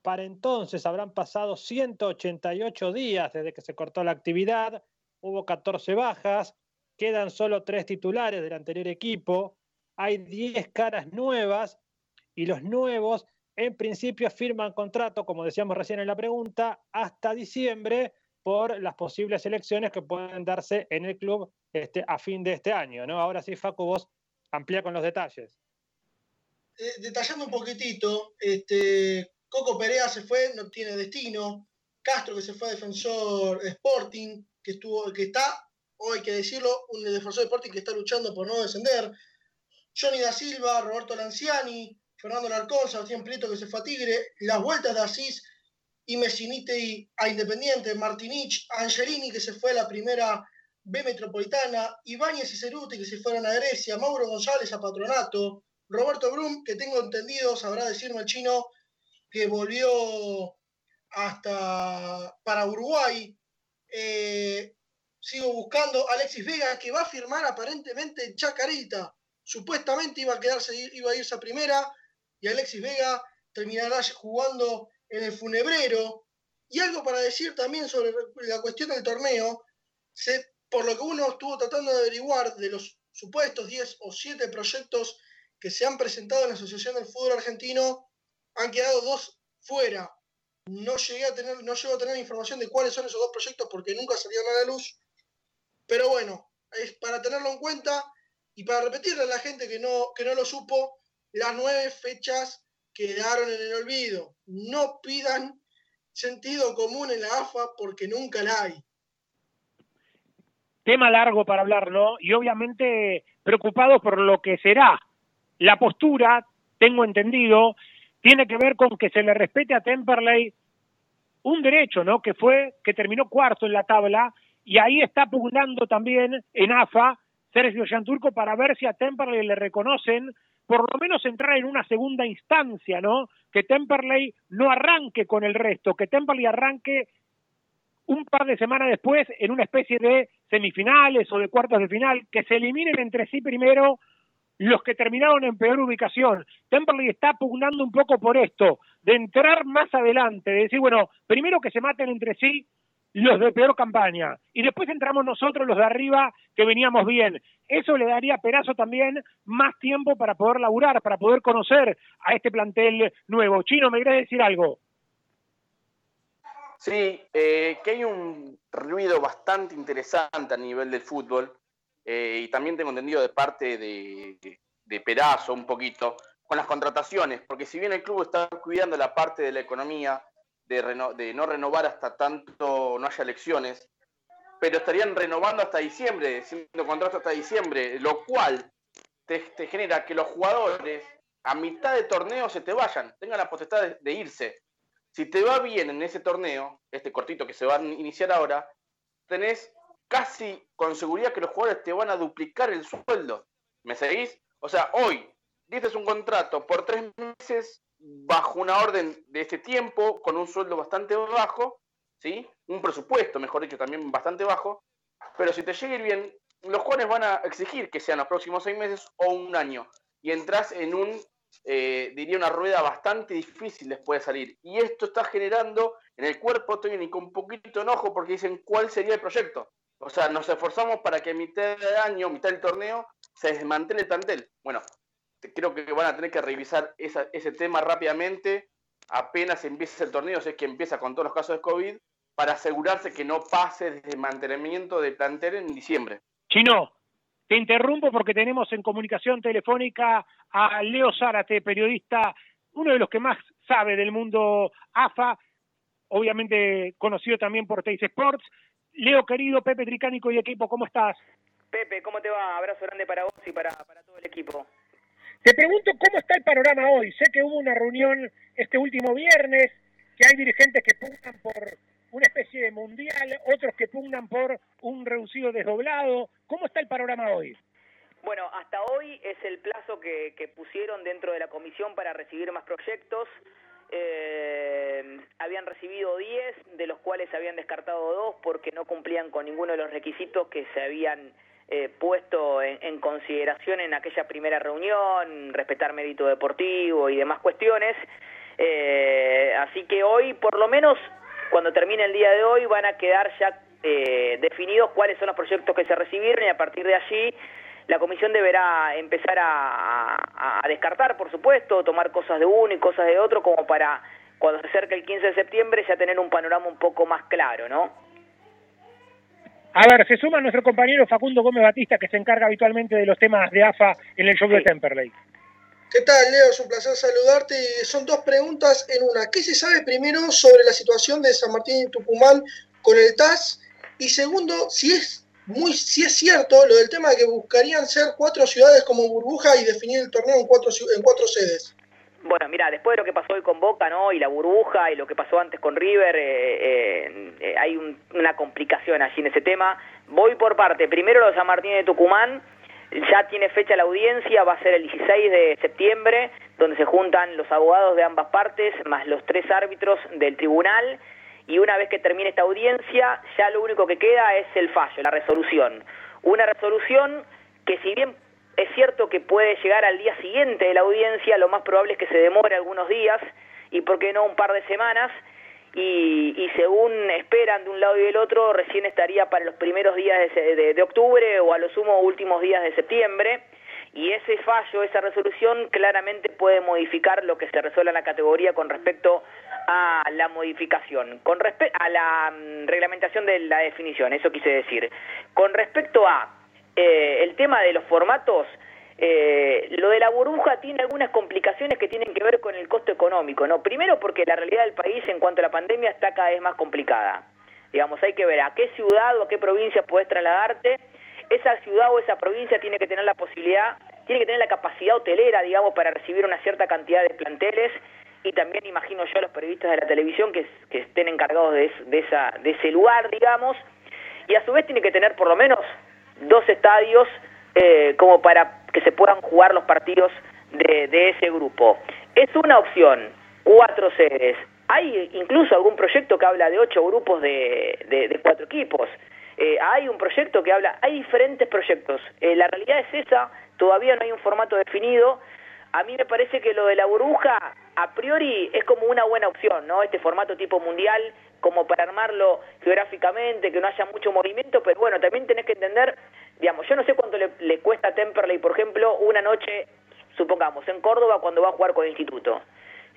Para entonces habrán pasado 188 días desde que se cortó la actividad, hubo 14 bajas, quedan solo tres titulares del anterior equipo, hay 10 caras nuevas y los nuevos en principio firman contrato, como decíamos recién en la pregunta, hasta diciembre por las posibles elecciones que pueden darse en el club este, a fin de este año. ¿no? Ahora sí, Facu, vos amplía con los detalles. Eh, detallando un poquitito, este, Coco Perea se fue, no tiene destino. Castro que se fue a Defensor Sporting, que estuvo, que está, hoy hay que decirlo, un defensor Sporting que está luchando por no descender. Johnny da Silva, Roberto Lanciani, Fernando Larcón, Sebastián Prieto que se fue a Tigre, las vueltas de Asís y Messinite a Independiente, Martinich, Angelini que se fue a la primera B Metropolitana, Ibáñez y Ceruti que se fueron a Grecia, Mauro González a Patronato, Roberto Brum, que tengo entendido, sabrá decirme el chino, que volvió hasta para Uruguay. Eh, sigo buscando Alexis Vega, que va a firmar aparentemente en Chacarita. Supuestamente iba a quedarse, iba a irse a primera, y Alexis Vega terminará jugando en el funebrero. Y algo para decir también sobre la cuestión del torneo, se, por lo que uno estuvo tratando de averiguar de los supuestos 10 o 7 proyectos que se han presentado en la Asociación del Fútbol Argentino, han quedado dos fuera. No llegué a tener, no llego a tener información de cuáles son esos dos proyectos porque nunca salieron a la luz. Pero bueno, es para tenerlo en cuenta y para repetirle a la gente que no, que no lo supo, las nueve fechas quedaron en el olvido. No pidan sentido común en la AFA porque nunca la hay. Tema largo para hablar, ¿no? Y obviamente preocupados por lo que será. La postura, tengo entendido, tiene que ver con que se le respete a Temperley un derecho, ¿no? Que fue que terminó cuarto en la tabla y ahí está pugnando también en AFA Sergio Yanturco para ver si a Temperley le reconocen por lo menos entrar en una segunda instancia, ¿no? Que Temperley no arranque con el resto, que Temperley arranque un par de semanas después en una especie de semifinales o de cuartos de final, que se eliminen entre sí primero los que terminaron en peor ubicación. Temperley está pugnando un poco por esto, de entrar más adelante, de decir, bueno, primero que se maten entre sí los de peor campaña y después entramos nosotros los de arriba que veníamos bien. Eso le daría a Perazo también más tiempo para poder laburar, para poder conocer a este plantel nuevo. Chino, ¿me querés decir algo? Sí, eh, que hay un ruido bastante interesante a nivel del fútbol eh, y también tengo entendido de parte de, de, Perazo un poquito con las contrataciones, porque si bien el club está cuidando la parte de la economía, de, de no renovar hasta tanto no haya elecciones, pero estarían renovando hasta diciembre, siendo contrato hasta diciembre, lo cual te, genera que los jugadores a mitad de torneo se te vayan, tengan la potestad de irse. Si te va bien en ese torneo, este cortito que se va a iniciar ahora, tenés casi con seguridad que los jugadores te van a duplicar el sueldo. ¿Me seguís? O sea, hoy dices un contrato por tres meses bajo una orden de este tiempo, con un sueldo bastante bajo, ¿sí? Un presupuesto, mejor dicho, también bastante bajo. Pero si te llega bien, los jugadores van a exigir que sean los próximos seis meses o un año. Y entras en un eh, diría una rueda bastante difícil después de salir. Y esto está generando en el cuerpo técnico un poquito enojo porque dicen cuál sería el proyecto. O sea, nos esforzamos para que a mitad de año, mitad del torneo, se desmantele el plantel. Bueno, creo que van a tener que revisar ese tema rápidamente, apenas empiece el torneo, si es que empieza con todos los casos de COVID, para asegurarse que no pase desmantelamiento del plantel en diciembre. Chino, te interrumpo porque tenemos en comunicación telefónica a Leo Zárate, periodista, uno de los que más sabe del mundo AFA, obviamente conocido también por Teis Sports. Leo, querido, Pepe Tricánico y equipo, ¿cómo estás? Pepe, ¿cómo te va? Abrazo grande para vos y para, para todo el equipo. Te pregunto cómo está el panorama hoy. Sé que hubo una reunión este último viernes, que hay dirigentes que pugnan por una especie de mundial, otros que pugnan por un reducido desdoblado. ¿Cómo está el panorama hoy? Bueno, hasta hoy es el plazo que, pusieron dentro de la comisión para recibir más proyectos. Eh, habían recibido 10, de los cuales habían descartado dos porque no cumplían con ninguno de los requisitos que se habían eh, puesto en, consideración en aquella primera reunión, respetar mérito deportivo y demás cuestiones. Eh, así que hoy, por lo menos, cuando termine el día de hoy van a quedar ya eh, definidos cuáles son los proyectos que se recibieron y a partir de allí la comisión deberá empezar a, descartar, por supuesto, tomar cosas de uno y cosas de otro como para cuando se acerque el 15 de septiembre ya tener un panorama un poco más claro, ¿no? A ver, se suma nuestro compañero Facundo Gómez Batista, que se encarga habitualmente de los temas de AFA en el show de Temperley. ¿Qué tal, Leo? Es un placer saludarte. Son dos preguntas en una. ¿Qué se sabe primero sobre la situación de San Martín y Tucumán con el TAS? Y segundo, si es muy, si es cierto lo del tema de que buscarían ser cuatro ciudades como burbuja y definir el torneo en cuatro, en cuatro sedes. Bueno, mira, después de lo que pasó hoy con Boca, ¿no? Y la burbuja y lo que pasó antes con River, eh, eh, eh, hay una complicación allí en ese tema. Voy por parte. Primero lo de San Martín de Tucumán ya tiene fecha la audiencia, va a ser el 16 de septiembre, donde se juntan los abogados de ambas partes, más los tres árbitros del tribunal, y una vez que termine esta audiencia, ya lo único que queda es el fallo, la resolución. Una resolución que si bien es cierto que puede llegar al día siguiente de la audiencia, lo más probable es que se demore algunos días, y por qué no un par de semanas, y, según esperan de un lado y del otro, recién estaría para los primeros días de, octubre o a lo sumo últimos días de septiembre. Y ese fallo, esa resolución, claramente puede modificar lo que se resuelve en la categoría con respecto a la modificación, con respecto a la mm, reglamentación de la definición, eso quise decir. Con respecto a eh, el tema de los formatos, eh, lo de la burbuja tiene algunas complicaciones que tienen que ver con el costo económico, ¿no? Primero porque la realidad del país en cuanto a la pandemia está cada vez más complicada. Digamos, hay que ver a qué ciudad o a qué provincia puedes trasladarte. Esa ciudad o esa provincia tiene que tener la posibilidad, tiene que tener la capacidad hotelera, digamos, para recibir una cierta cantidad de planteles y también imagino yo a los periodistas de la televisión que, que estén encargados de, de, esa, de ese lugar, digamos, y a su vez tiene que tener por lo menos dos estadios eh, como para que se puedan jugar los partidos de, ese grupo. Es una opción, cuatro sedes. Hay incluso algún proyecto que habla de ocho grupos de, de, cuatro equipos. Eh, hay un proyecto que habla, hay diferentes proyectos. Eh, la realidad es esa, todavía no hay un formato definido. A mí me parece que lo de la burbuja, a priori, es como una buena opción, ¿no? Este formato tipo mundial, como para armarlo geográficamente, que no haya mucho movimiento, pero bueno, también tenés que entender, digamos, yo no sé cuánto le, le cuesta a Temperley, por ejemplo, una noche, supongamos, en Córdoba cuando va a jugar con el instituto.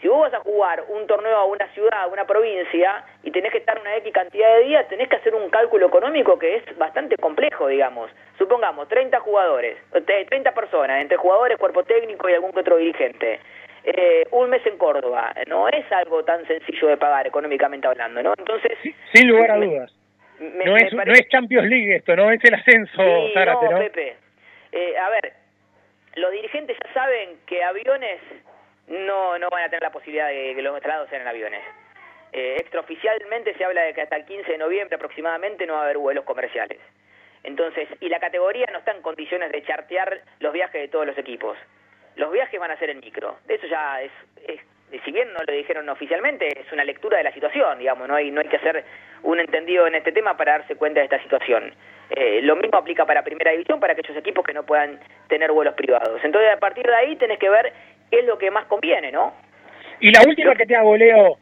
Si vos vas a jugar un torneo a una ciudad, a una provincia, y tenés que estar una X cantidad de días, tenés que hacer un cálculo económico que es bastante complejo, digamos. Supongamos, 30 jugadores, 30 personas, entre jugadores, cuerpo técnico y algún que otro dirigente. Eh, un mes en Córdoba, no es algo tan sencillo de pagar económicamente hablando, ¿no? Entonces... sin lugar a dudas. no, es, no es Champions League esto, no es el ascenso, no, Pepe. Eh, a ver, los dirigentes ya saben que aviones no, no van a tener la posibilidad de que los traslados sean en aviones. Eh, extraoficialmente se habla de que hasta el 15 de noviembre aproximadamente no va a haber vuelos comerciales. Entonces, y la categoría no está en condiciones de chartear los viajes de todos los equipos. Los viajes van a ser en micro. Eso ya es, es si bien no lo dijeron oficialmente, es una lectura de la situación, digamos, no hay, no hay que hacer un entendido en este tema para darse cuenta de esta situación. Eh, lo mismo aplica para Primera División, para aquellos equipos que no puedan tener vuelos privados. Entonces, a partir de ahí tenés que ver qué es lo que más conviene, ¿no? Y la última que te hago, Leo,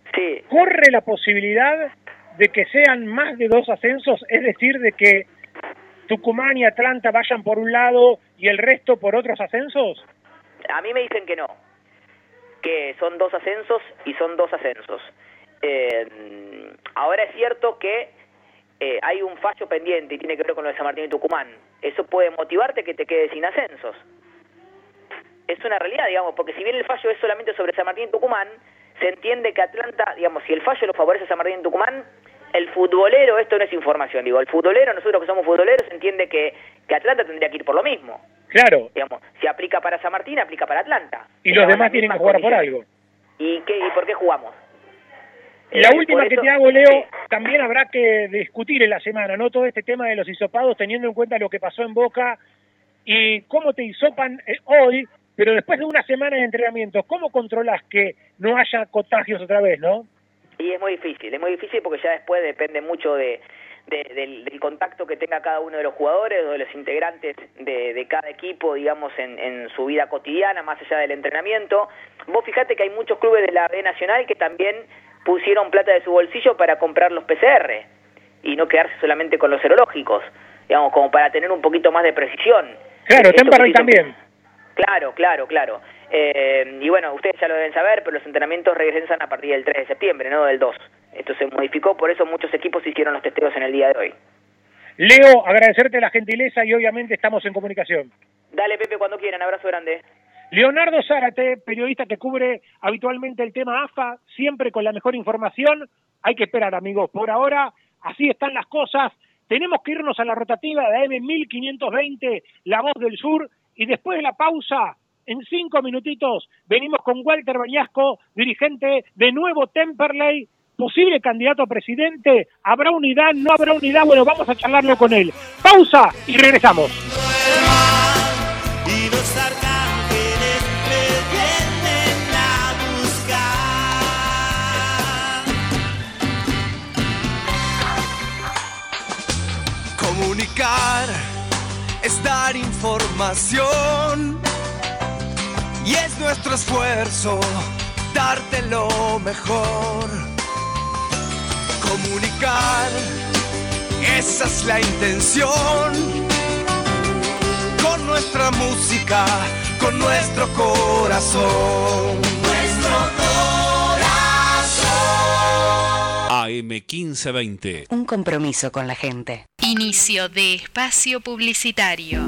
¿corre la posibilidad de que sean más de dos ascensos? Es decir, de que Tucumán y Atlanta vayan por un lado y el resto por otros ascensos? A mí me dicen que no, que son dos ascensos y son dos ascensos. Eh, ahora es cierto que eh, hay un fallo pendiente y tiene que ver con lo de San Martín y Tucumán. Eso puede motivarte que te quedes sin ascensos. Es una realidad, digamos, porque si bien el fallo es solamente sobre San Martín y Tucumán, se entiende que Atlanta, digamos, si el fallo lo favorece a San Martín y Tucumán, el futbolero, esto no es información, digo, el futbolero, nosotros que somos futboleros, entiende que, que Atlanta tendría que ir por lo mismo. Claro. Digamos, si aplica para San Martín, aplica para Atlanta. Y los demás tienen que jugar por algo. ¿Y, qué, ¿Y por qué jugamos? La eh, última que te hago, Leo, también habrá que discutir en la semana, ¿no? Todo este tema de los hisopados, teniendo en cuenta lo que pasó en Boca y cómo te hisopan eh, hoy, pero después de una semana de entrenamiento, ¿cómo controlas que no haya contagios otra vez, no? Y es muy difícil, es muy difícil porque ya después depende mucho de, del, contacto que tenga cada uno de los jugadores o de los integrantes de, cada equipo, digamos, en, en, su vida cotidiana, más allá del entrenamiento. Vos fijate que hay muchos clubes de la B Nacional que también pusieron plata de su bolsillo para comprar los PCR y no quedarse solamente con los serológicos, digamos, como para tener un poquito más de precisión. Claro, Temperley también. Claro, claro, claro. Eh, y bueno, ustedes ya lo deben saber, pero los entrenamientos regresan a partir del 3 de septiembre, no del 2. Esto se modificó, por eso muchos equipos hicieron los testeos en el día de hoy. Leo, agradecerte la gentileza y obviamente estamos en comunicación. Dale, Pepe, cuando quieran. Abrazo grande. Leonardo Zárate, periodista que cubre habitualmente el tema AFA, siempre con la mejor información. Hay que esperar, amigos. Por ahora, así están las cosas. Tenemos que irnos a la rotativa de M1520, La Voz del Sur, y después de la pausa, en cinco minutitos, venimos con Walter Bañasco, dirigente de Nuevo Temperley, posible candidato a presidente. ¿Habrá unidad? ¿No habrá unidad? Bueno, vamos a charlarlo con él. Pausa y regresamos. es dar información y es nuestro esfuerzo darte lo mejor. Comunicar, esa es la intención. Con nuestra música, con nuestro corazón. AM1520. Un compromiso con la gente. Inicio de espacio publicitario.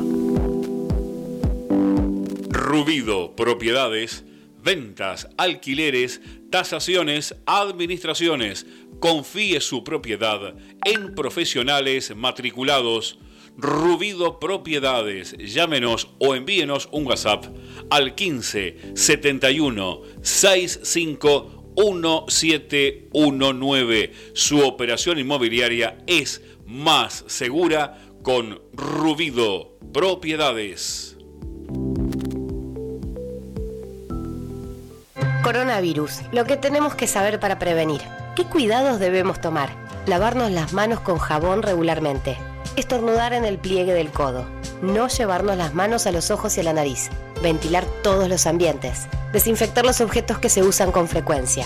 Rubido, propiedades, ventas, alquileres, tasaciones, administraciones. Confíe su propiedad en profesionales matriculados. Rubido Propiedades. Llámenos o envíenos un WhatsApp al 15 71 65 1719. Su operación inmobiliaria es más segura con Rubido Propiedades. Coronavirus, lo que tenemos que saber para prevenir. ¿Qué cuidados debemos tomar? Lavarnos las manos con jabón regularmente. Estornudar en el pliegue del codo. No llevarnos las manos a los ojos y a la nariz. Ventilar todos los ambientes. Desinfectar los objetos que se usan con frecuencia.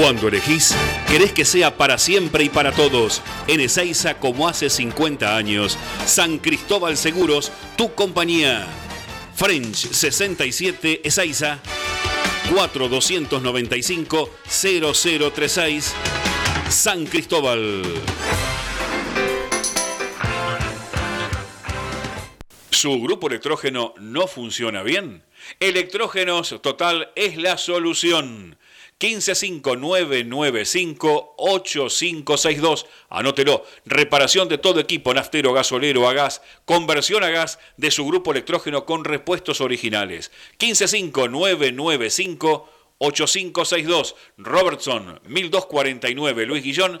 Cuando elegís, querés que sea para siempre y para todos. En Ezeiza, como hace 50 años. San Cristóbal Seguros, tu compañía. French 67 Ezeiza 4295 0036 San Cristóbal. ¿Su grupo electrógeno no funciona bien? Electrógenos Total es la solución. 1559958562. Anótelo. Reparación de todo equipo naftero, gasolero a gas, conversión a gas de su grupo electrógeno con repuestos originales. 1559958562. Robertson 1249 Luis Guillón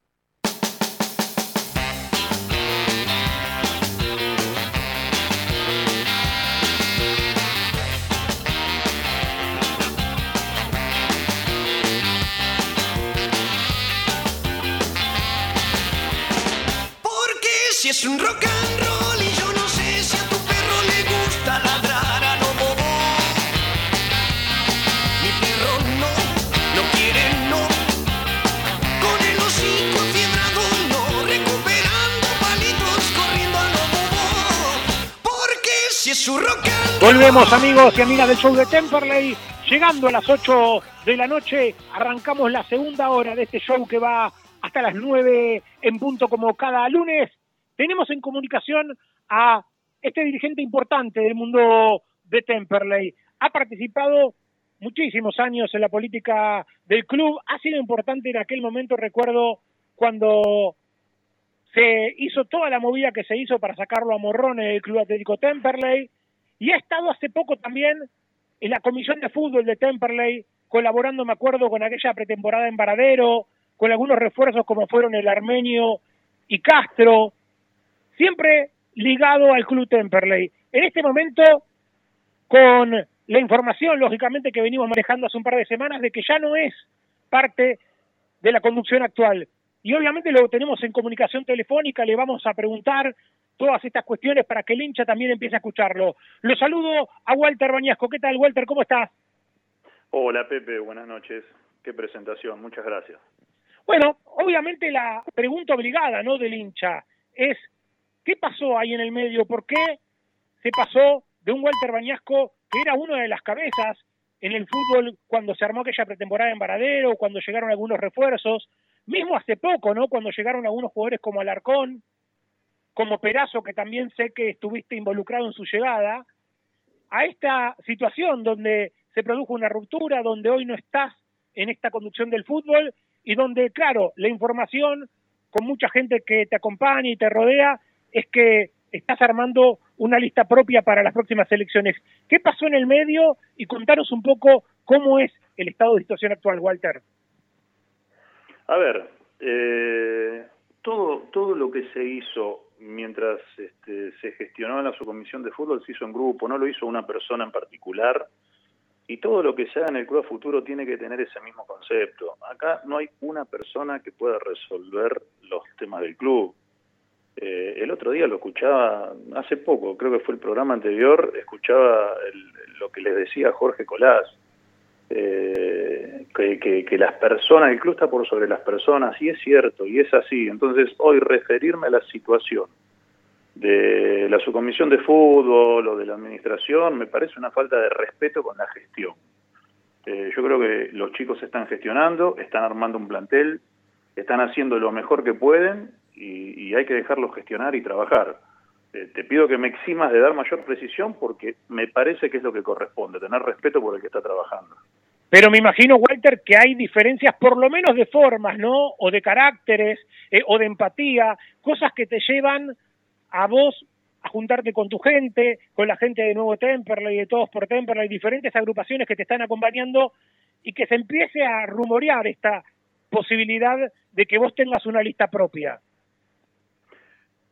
Es un rock and roll y yo no sé si a tu perro le gusta ladrar a lo. Mi perro no, no quiere no. Con el hocico fiebrado no, recuperando palitos corriendo a lo. Porque si es un rock and. Volvemos amigos y amigas del show de Temperley. Llegando a las 8 de la noche, arrancamos la segunda hora de este show que va hasta las 9 en punto como cada lunes. Tenemos en comunicación a este dirigente importante del mundo de Temperley. Ha participado muchísimos años en la política del club. Ha sido importante en aquel momento, recuerdo, cuando se hizo toda la movida que se hizo para sacarlo a Morrones del Club Atlético Temperley. Y ha estado hace poco también en la comisión de fútbol de Temperley, colaborando, me acuerdo, con aquella pretemporada en Varadero, con algunos refuerzos como fueron el Armenio y Castro, siempre ligado al Club Temperley. En este momento, con la información, lógicamente, que venimos manejando hace un par de semanas, de que ya no es parte de la conducción actual. Y obviamente lo tenemos en comunicación telefónica, le vamos a preguntar todas estas cuestiones para que el hincha también empiece a escucharlo. Lo saludo a Walter Bañasco. ¿Qué tal, Walter? ¿Cómo estás? Hola Pepe, buenas noches. Qué presentación, muchas gracias. Bueno, obviamente la pregunta obligada, ¿no? Del hincha es ¿qué pasó ahí en el medio? ¿Por qué se pasó de un Walter Bañasco que era una de las cabezas en el fútbol cuando se armó aquella pretemporada en Varadero, cuando llegaron algunos refuerzos, mismo hace poco, ¿no? Cuando llegaron algunos jugadores como Alarcón, como Perazo, que también sé que estuviste involucrado en su llegada, a esta situación donde se produjo una ruptura, donde hoy no estás en esta conducción del fútbol y donde, claro, la información con mucha gente que te acompaña y te rodea es que estás armando una lista propia para las próximas elecciones. ¿Qué pasó en el medio? Y contanos un poco cómo es el estado de situación actual, Walter. A ver, eh, todo, todo lo que se hizo mientras este, se gestionó en la subcomisión de fútbol, se hizo en grupo, no lo hizo una persona en particular. Y todo lo que se haga en el club futuro tiene que tener ese mismo concepto. Acá no hay una persona que pueda resolver los temas del club. Eh, el otro día lo escuchaba, hace poco, creo que fue el programa anterior, escuchaba lo que les decía Jorge Colás, eh, que, que, las personas, el club está por sobre las personas, y es cierto, y es así. Entonces, hoy referirme a la situación de la subcomisión de fútbol o de la administración me parece una falta de respeto con la gestión. Eh, yo creo que los chicos están gestionando, están armando un plantel, están haciendo lo mejor que pueden y, hay que dejarlos gestionar y trabajar. Eh, te pido que me eximas de dar mayor precisión porque me parece que es lo que corresponde, tener respeto por el que está trabajando. Pero me imagino, Walter, que hay diferencias por lo menos de formas, ¿no? O de caracteres, eh, o de empatía, cosas que te llevan a vos a juntarte con tu gente, con la gente de Nuevo Temperley, de Todos por Temperley, diferentes agrupaciones que te están acompañando y que se empiece a rumorear esta posibilidad de que vos tengas una lista propia.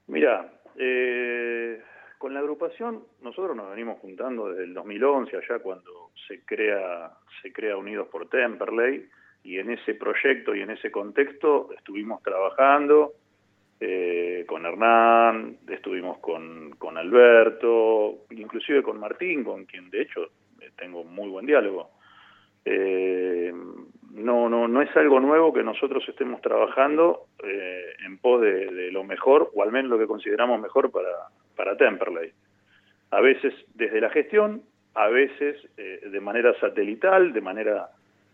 Mira, eh, con la agrupación nosotros nos venimos juntando desde el 2011, allá cuando se crea, se crea Unidos por Temperley, y en ese proyecto y en ese contexto estuvimos trabajando eh, con Hernán, estuvimos con, con Alberto, inclusive con Martín, con quien de hecho tengo muy buen diálogo. Eh, no, no, no es algo nuevo que nosotros estemos trabajando eh, en pos de, lo mejor, o al menos lo que consideramos mejor para, para Temperley. A veces desde la gestión, a veces eh, de manera satelital, de manera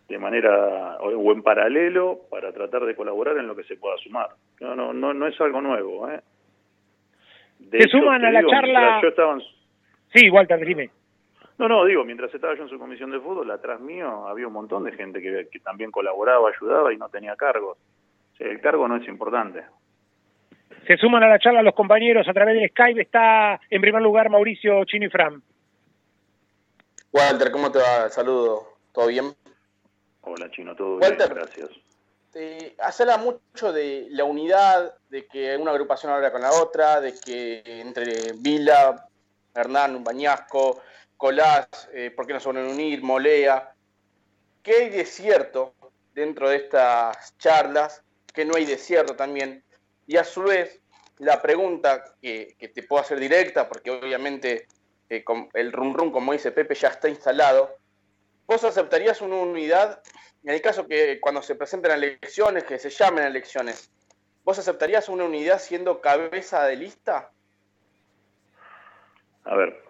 de manera o, en paralelo para tratar de colaborar en lo que se pueda sumar. No, no, no, no es algo nuevo. ¿eh? se suman a la charla. Sí, Walter, dime. No, no, digo, mientras estaba yo en su comisión de fútbol, atrás mío había un montón de gente que, también colaboraba, ayudaba y no tenía cargos. el cargo no es importante. Se suman a la charla los compañeros a través del Skype. Está en primer lugar Mauricio Chino y Fran. Walter, ¿cómo te va? Saludo. ¿Todo bien? Hola Chino, todo bien, gracias. Se habla mucho de la unidad, de que una agrupación habla con la otra, de que entre Vila, Hernán, Bañasco, Colás, eh, ¿por qué no se a unir? Molea. ¿Qué hay de cierto dentro de estas charlas? ¿Qué no hay de cierto también? Y a su vez, la pregunta que, te puedo hacer directa, porque obviamente eh, el rum rum, como dice Pepe, ya está instalado. ¿Vos aceptarías una unidad en el caso que cuando se presenten elecciones, que se llamen elecciones, ¿vos aceptarías una unidad siendo cabeza de lista? A ver,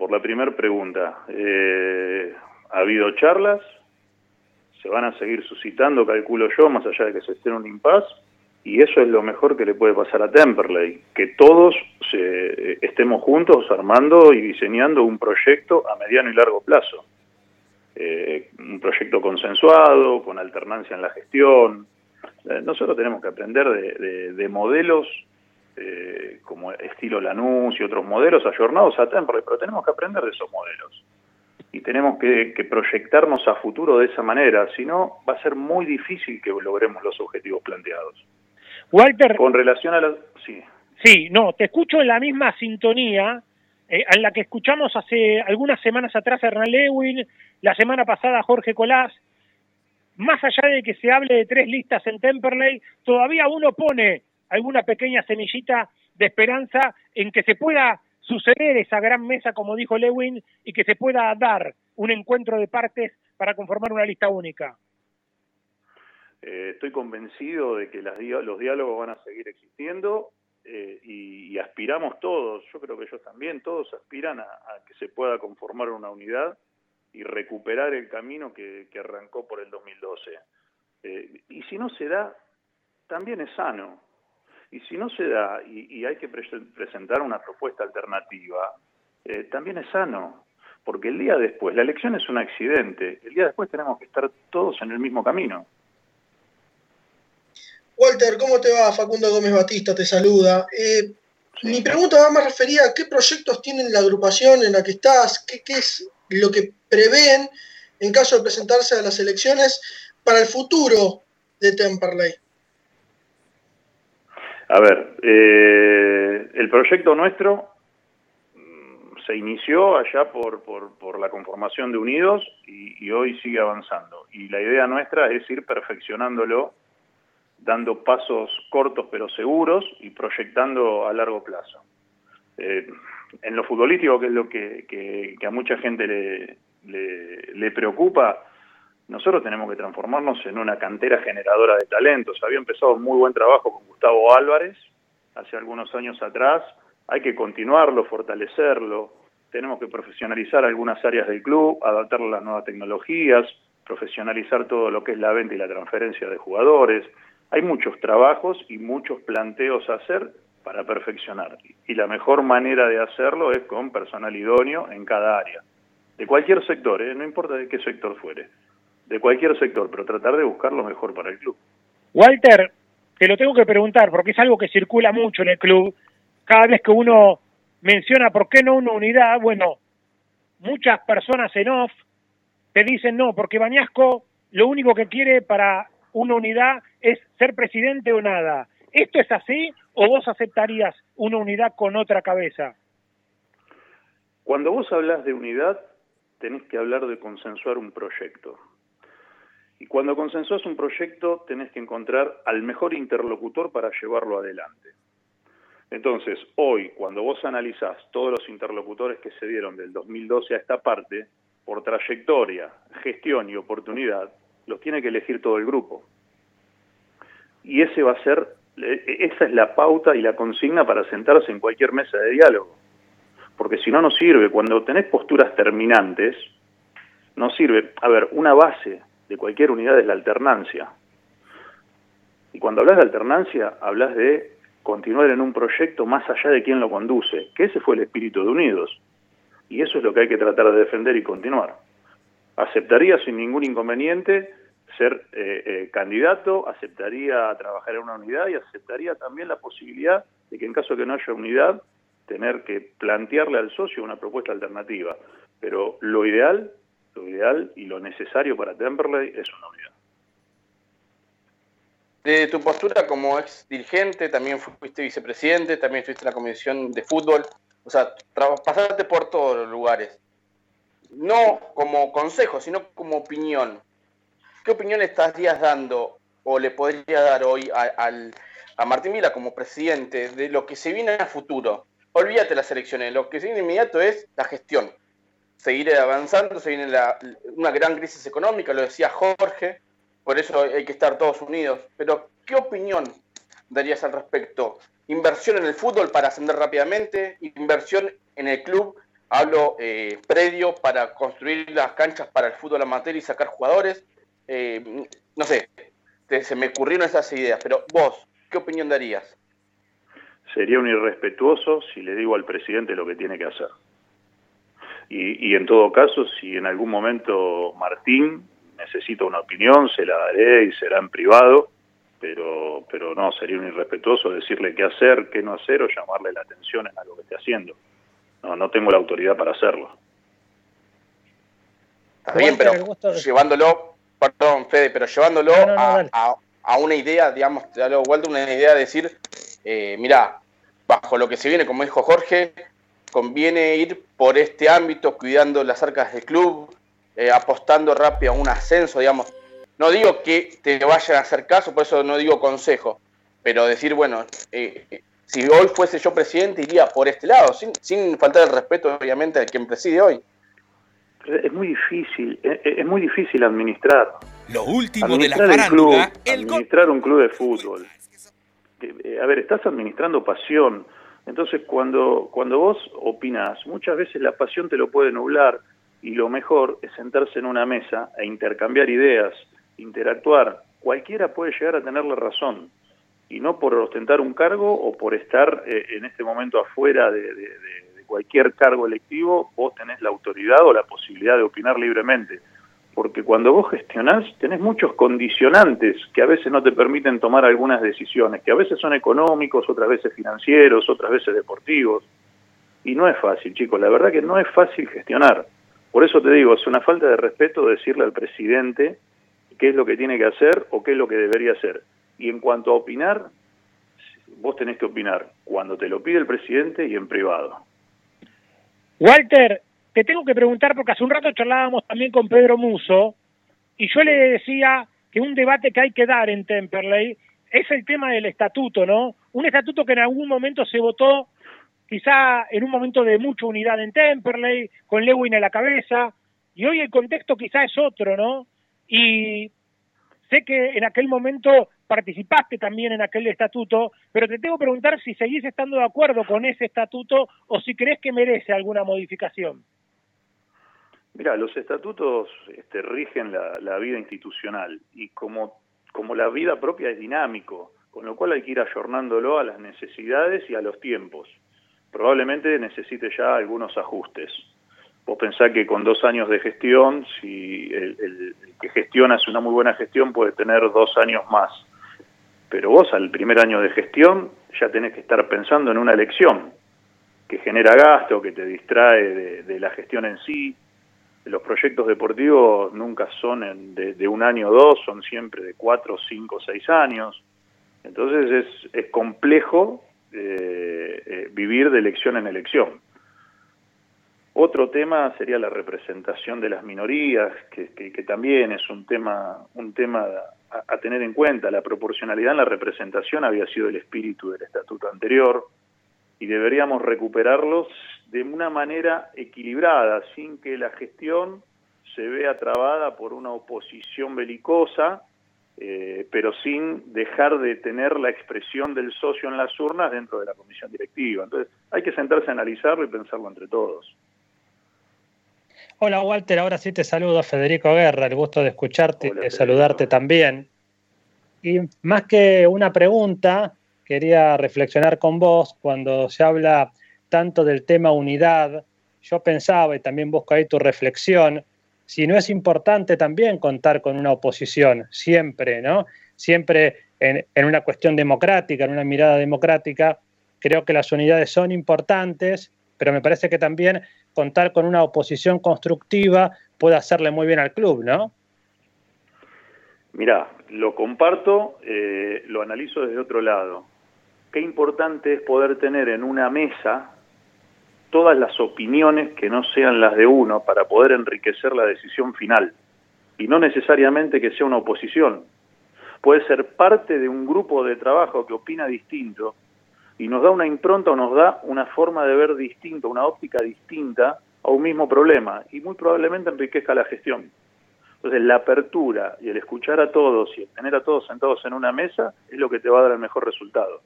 por la primera pregunta, eh, ha habido charlas, se van a seguir suscitando, calculo yo, más allá de que se esté en un impasse, y eso es lo mejor que le puede pasar a Temperley, que todos eh, estemos juntos armando y diseñando un proyecto a mediano y largo plazo. Eh, un proyecto consensuado, con alternancia en la gestión. nosotros tenemos que aprender de modelos eh, como estilo Lanús y otros modelos ayornados a Temperley, pero tenemos que aprender de esos modelos. Y tenemos que, proyectarnos a futuro de esa manera, si no va a ser muy difícil que logremos los objetivos planteados. Walter. Con relación a la... Sí. Sí, no, te escucho en la misma sintonía eh, en la que escuchamos hace algunas semanas atrás a Hernán Lewin, la semana pasada a Jorge Colás. Más allá de que se hable de tres listas en Temperley, todavía uno pone alguna pequeña semillita de esperanza en que se pueda suceder esa gran mesa, como dijo Lewin, y que se pueda dar un encuentro de partes para conformar una lista única? Eh, estoy convencido de que las, los diálogos van a seguir existiendo eh, y, aspiramos todos, yo creo que ellos también, todos aspiran a, que se pueda conformar una unidad y recuperar el camino que, arrancó por el 2012. Eh, y si no se da, también es sano. Y si no se da y, hay que presentar una propuesta alternativa, eh, también es sano, porque el día después, la elección es un accidente, el día después tenemos que estar todos en el mismo camino. Walter, ¿cómo te va? Facundo Gómez Batista te saluda. Eh, mi pregunta va más referida a qué proyectos tienen la agrupación en la que estás, qué, qué es lo que prevén en caso de presentarse a las elecciones para el futuro de Temperley. A ver, eh, el proyecto nuestro mm, se inició allá por, por, por la conformación de Unidos y, hoy sigue avanzando. Y la idea nuestra es ir perfeccionándolo, dando pasos cortos pero seguros y proyectando a largo plazo. Eh, en lo futbolístico, que es lo que, que- que a mucha gente le, le preocupa, nosotros tenemos que transformarnos en una cantera generadora de talentos. Había empezado un muy buen trabajo con Gustavo Álvarez hace algunos años atrás. Hay que continuarlo, fortalecerlo. Tenemos que profesionalizar algunas áreas del club, adaptarlo a las nuevas tecnologías, profesionalizar todo lo que es la venta y la transferencia de jugadores. Hay muchos trabajos y muchos planteos a hacer para perfeccionar. Y la mejor manera de hacerlo es con personal idóneo en cada área. De cualquier sector, ¿eh? no importa de qué sector fuere. De cualquier sector, pero tratar de buscar lo mejor para el club. Walter, te lo tengo que preguntar porque es algo que circula mucho en el club. Cada vez que uno menciona por qué no una unidad, bueno, muchas personas en off te dicen no, porque Bañasco lo único que quiere para una unidad es ser presidente o nada. ¿Esto es así o vos aceptarías una unidad con otra cabeza? Cuando vos hablas de unidad, tenés que hablar de consensuar un proyecto. Y cuando consensuás un proyecto, tenés que encontrar al mejor interlocutor para llevarlo adelante. Entonces, hoy, cuando vos analizás todos los interlocutores que se dieron del 2012 a esta parte, por trayectoria, gestión y oportunidad, los tiene que elegir todo el grupo. Y ese va a ser, eh, esa es la pauta y la consigna para sentarse en cualquier mesa de diálogo. Porque si no, no sirve. Cuando tenés posturas terminantes, no sirve. A ver, una base de cualquier unidad es la alternancia. Y cuando hablas de alternancia, hablas de continuar en un proyecto más allá de quién lo conduce, que ese fue el espíritu de Unidos. Y eso es lo que hay que tratar de defender y continuar. Aceptaría sin ningún inconveniente ser eh, eh, candidato, aceptaría trabajar en una unidad y aceptaría también la posibilidad de que en caso que no haya unidad, tener que plantearle al socio una propuesta alternativa. Pero lo ideal, lo ideal y lo necesario para Temperley es una unidad. De tu postura como ex dirigente, también fuiste vicepresidente, también estuviste en la comisión de fútbol, o sea, pasaste por todos los lugares. No como consejo, sino como opinión. ¿Qué opinión estarías dando o le podría dar hoy a, a Martín Vila como presidente de lo que se viene a futuro? Olvídate las elecciones, lo que se viene inmediato es la gestión. Seguir avanzando, se viene la- una gran crisis económica, lo decía Jorge, por eso hay que estar todos unidos. Pero, ¿qué opinión darías al respecto? Inversión en el fútbol para ascender rápidamente, inversión en el club, hablo eh, predio para construir las canchas para el fútbol amateur y sacar jugadores. Eh, no sé, se me ocurrieron esas ideas, pero vos, ¿qué opinión darías? Sería un irrespetuoso si le digo al presidente lo que tiene que hacer. Y, y en todo caso, si en algún momento Martín necesita una opinión, se la daré y será en privado, pero, pero no, sería un irrespetuoso decirle qué hacer, qué no hacer o llamarle la atención en algo que esté haciendo. No, no tengo la autoridad para hacerlo. Está bien, pero llevándolo, perdón, Fede, pero llevándolo No, no, no, a, a- a una idea, digamos, te lo vuelto una idea de decir, eh, mira, bajo lo que se viene, como dijo Jorge, conviene ir por este ámbito, cuidando las arcas del club, eh, apostando rápido a un ascenso, digamos. No digo que te vayan a hacer caso, por eso no digo consejo, pero decir, bueno, eh, eh, si hoy fuese yo presidente, iría por este lado, sin, sin faltar el respeto, obviamente, al quien preside hoy. Es muy difícil, es, es muy difícil administrar. Lo último de la administrar el club, el administrar un club de fútbol. A ver, estás administrando pasión. Entonces, cuando, cuando vos opinás, muchas veces la pasión te lo puede nublar y lo mejor es sentarse en una mesa e intercambiar ideas, interactuar. Cualquiera puede llegar a tener la razón y no por ostentar un cargo o por estar eh, en este momento afuera de, de- de- cualquier cargo electivo, vos tenés la autoridad o la posibilidad de opinar libremente. Porque cuando vos gestionás, tenés muchos condicionantes que a veces no te permiten tomar algunas decisiones, que a veces son económicos, otras veces financieros, otras veces deportivos. Y no es fácil, chicos, la verdad que no es fácil gestionar. Por eso te digo, es una falta de respeto decirle al presidente qué es lo que tiene que hacer o qué es lo que debería hacer. Y en cuanto a opinar, vos tenés que opinar cuando te lo pide el presidente y en privado. Walter, te tengo que preguntar porque hace un rato charlábamos también con Pedro Muso y yo le decía que un debate que hay que dar en Temperley es el tema del estatuto, ¿no? Un estatuto que en algún momento se votó quizá en un momento de mucha unidad en Temperley, con Lewin a la cabeza, y hoy el contexto quizá es otro, ¿no? Y sé que en aquel momento participaste también en aquel estatuto, pero te tengo que preguntar si seguís estando de acuerdo con ese estatuto o si crees que merece alguna modificación. Mira, los estatutos este, rigen la, vida institucional y como, como la vida propia es dinámico, con lo cual hay que ir ayornándolo a las necesidades y a los tiempos. Probablemente necesite ya algunos ajustes. Vos pensás que con dos años de gestión, si el, que gestiona hace una muy buena gestión, puede tener dos años más. Pero vos al primer año de gestión ya tenés que estar pensando en una elección que genera gasto, que te distrae de la gestión en sí. Los proyectos deportivos nunca son en, de, un año o dos, son siempre de cuatro, cinco, seis años. Entonces es, es complejo eh, eh, vivir de elección en elección. Otro tema sería la representación de las minorías, que, que, que también es un tema, un tema a, a, tener en cuenta. La proporcionalidad en la representación había sido el espíritu del estatuto anterior y deberíamos recuperarlos de una manera equilibrada, sin que la gestión se vea trabada por una oposición belicosa, eh, pero sin dejar de tener la expresión del socio en las urnas dentro de la comisión directiva. Entonces, hay que sentarse a analizarlo y pensarlo entre todos. Hola Walter, ahora sí te saludo, Federico Guerra, el gusto de escucharte y de saludarte también. Y más que una pregunta, quería reflexionar con vos cuando se habla tanto del tema unidad. Yo pensaba, y también busco ahí tu reflexión, si no es importante también contar con una oposición, siempre, ¿no? Siempre en, en una cuestión democrática, en una mirada democrática, creo que las unidades son importantes, pero me parece que también contar con una oposición constructiva puede hacerle muy bien al club, ¿no? Mira, lo comparto, eh, lo analizo desde otro lado. Qué importante es poder tener en una mesa todas las opiniones que no sean las de uno para poder enriquecer la decisión final. Y no necesariamente que sea una oposición. Puede ser parte de un grupo de trabajo que opina distinto y nos da una impronta o nos da una forma de ver distinta, una óptica distinta a un mismo problema y muy probablemente enriquezca la gestión. Entonces la apertura y el escuchar a todos y el tener a todos sentados en una mesa es lo que te va a dar el mejor resultado.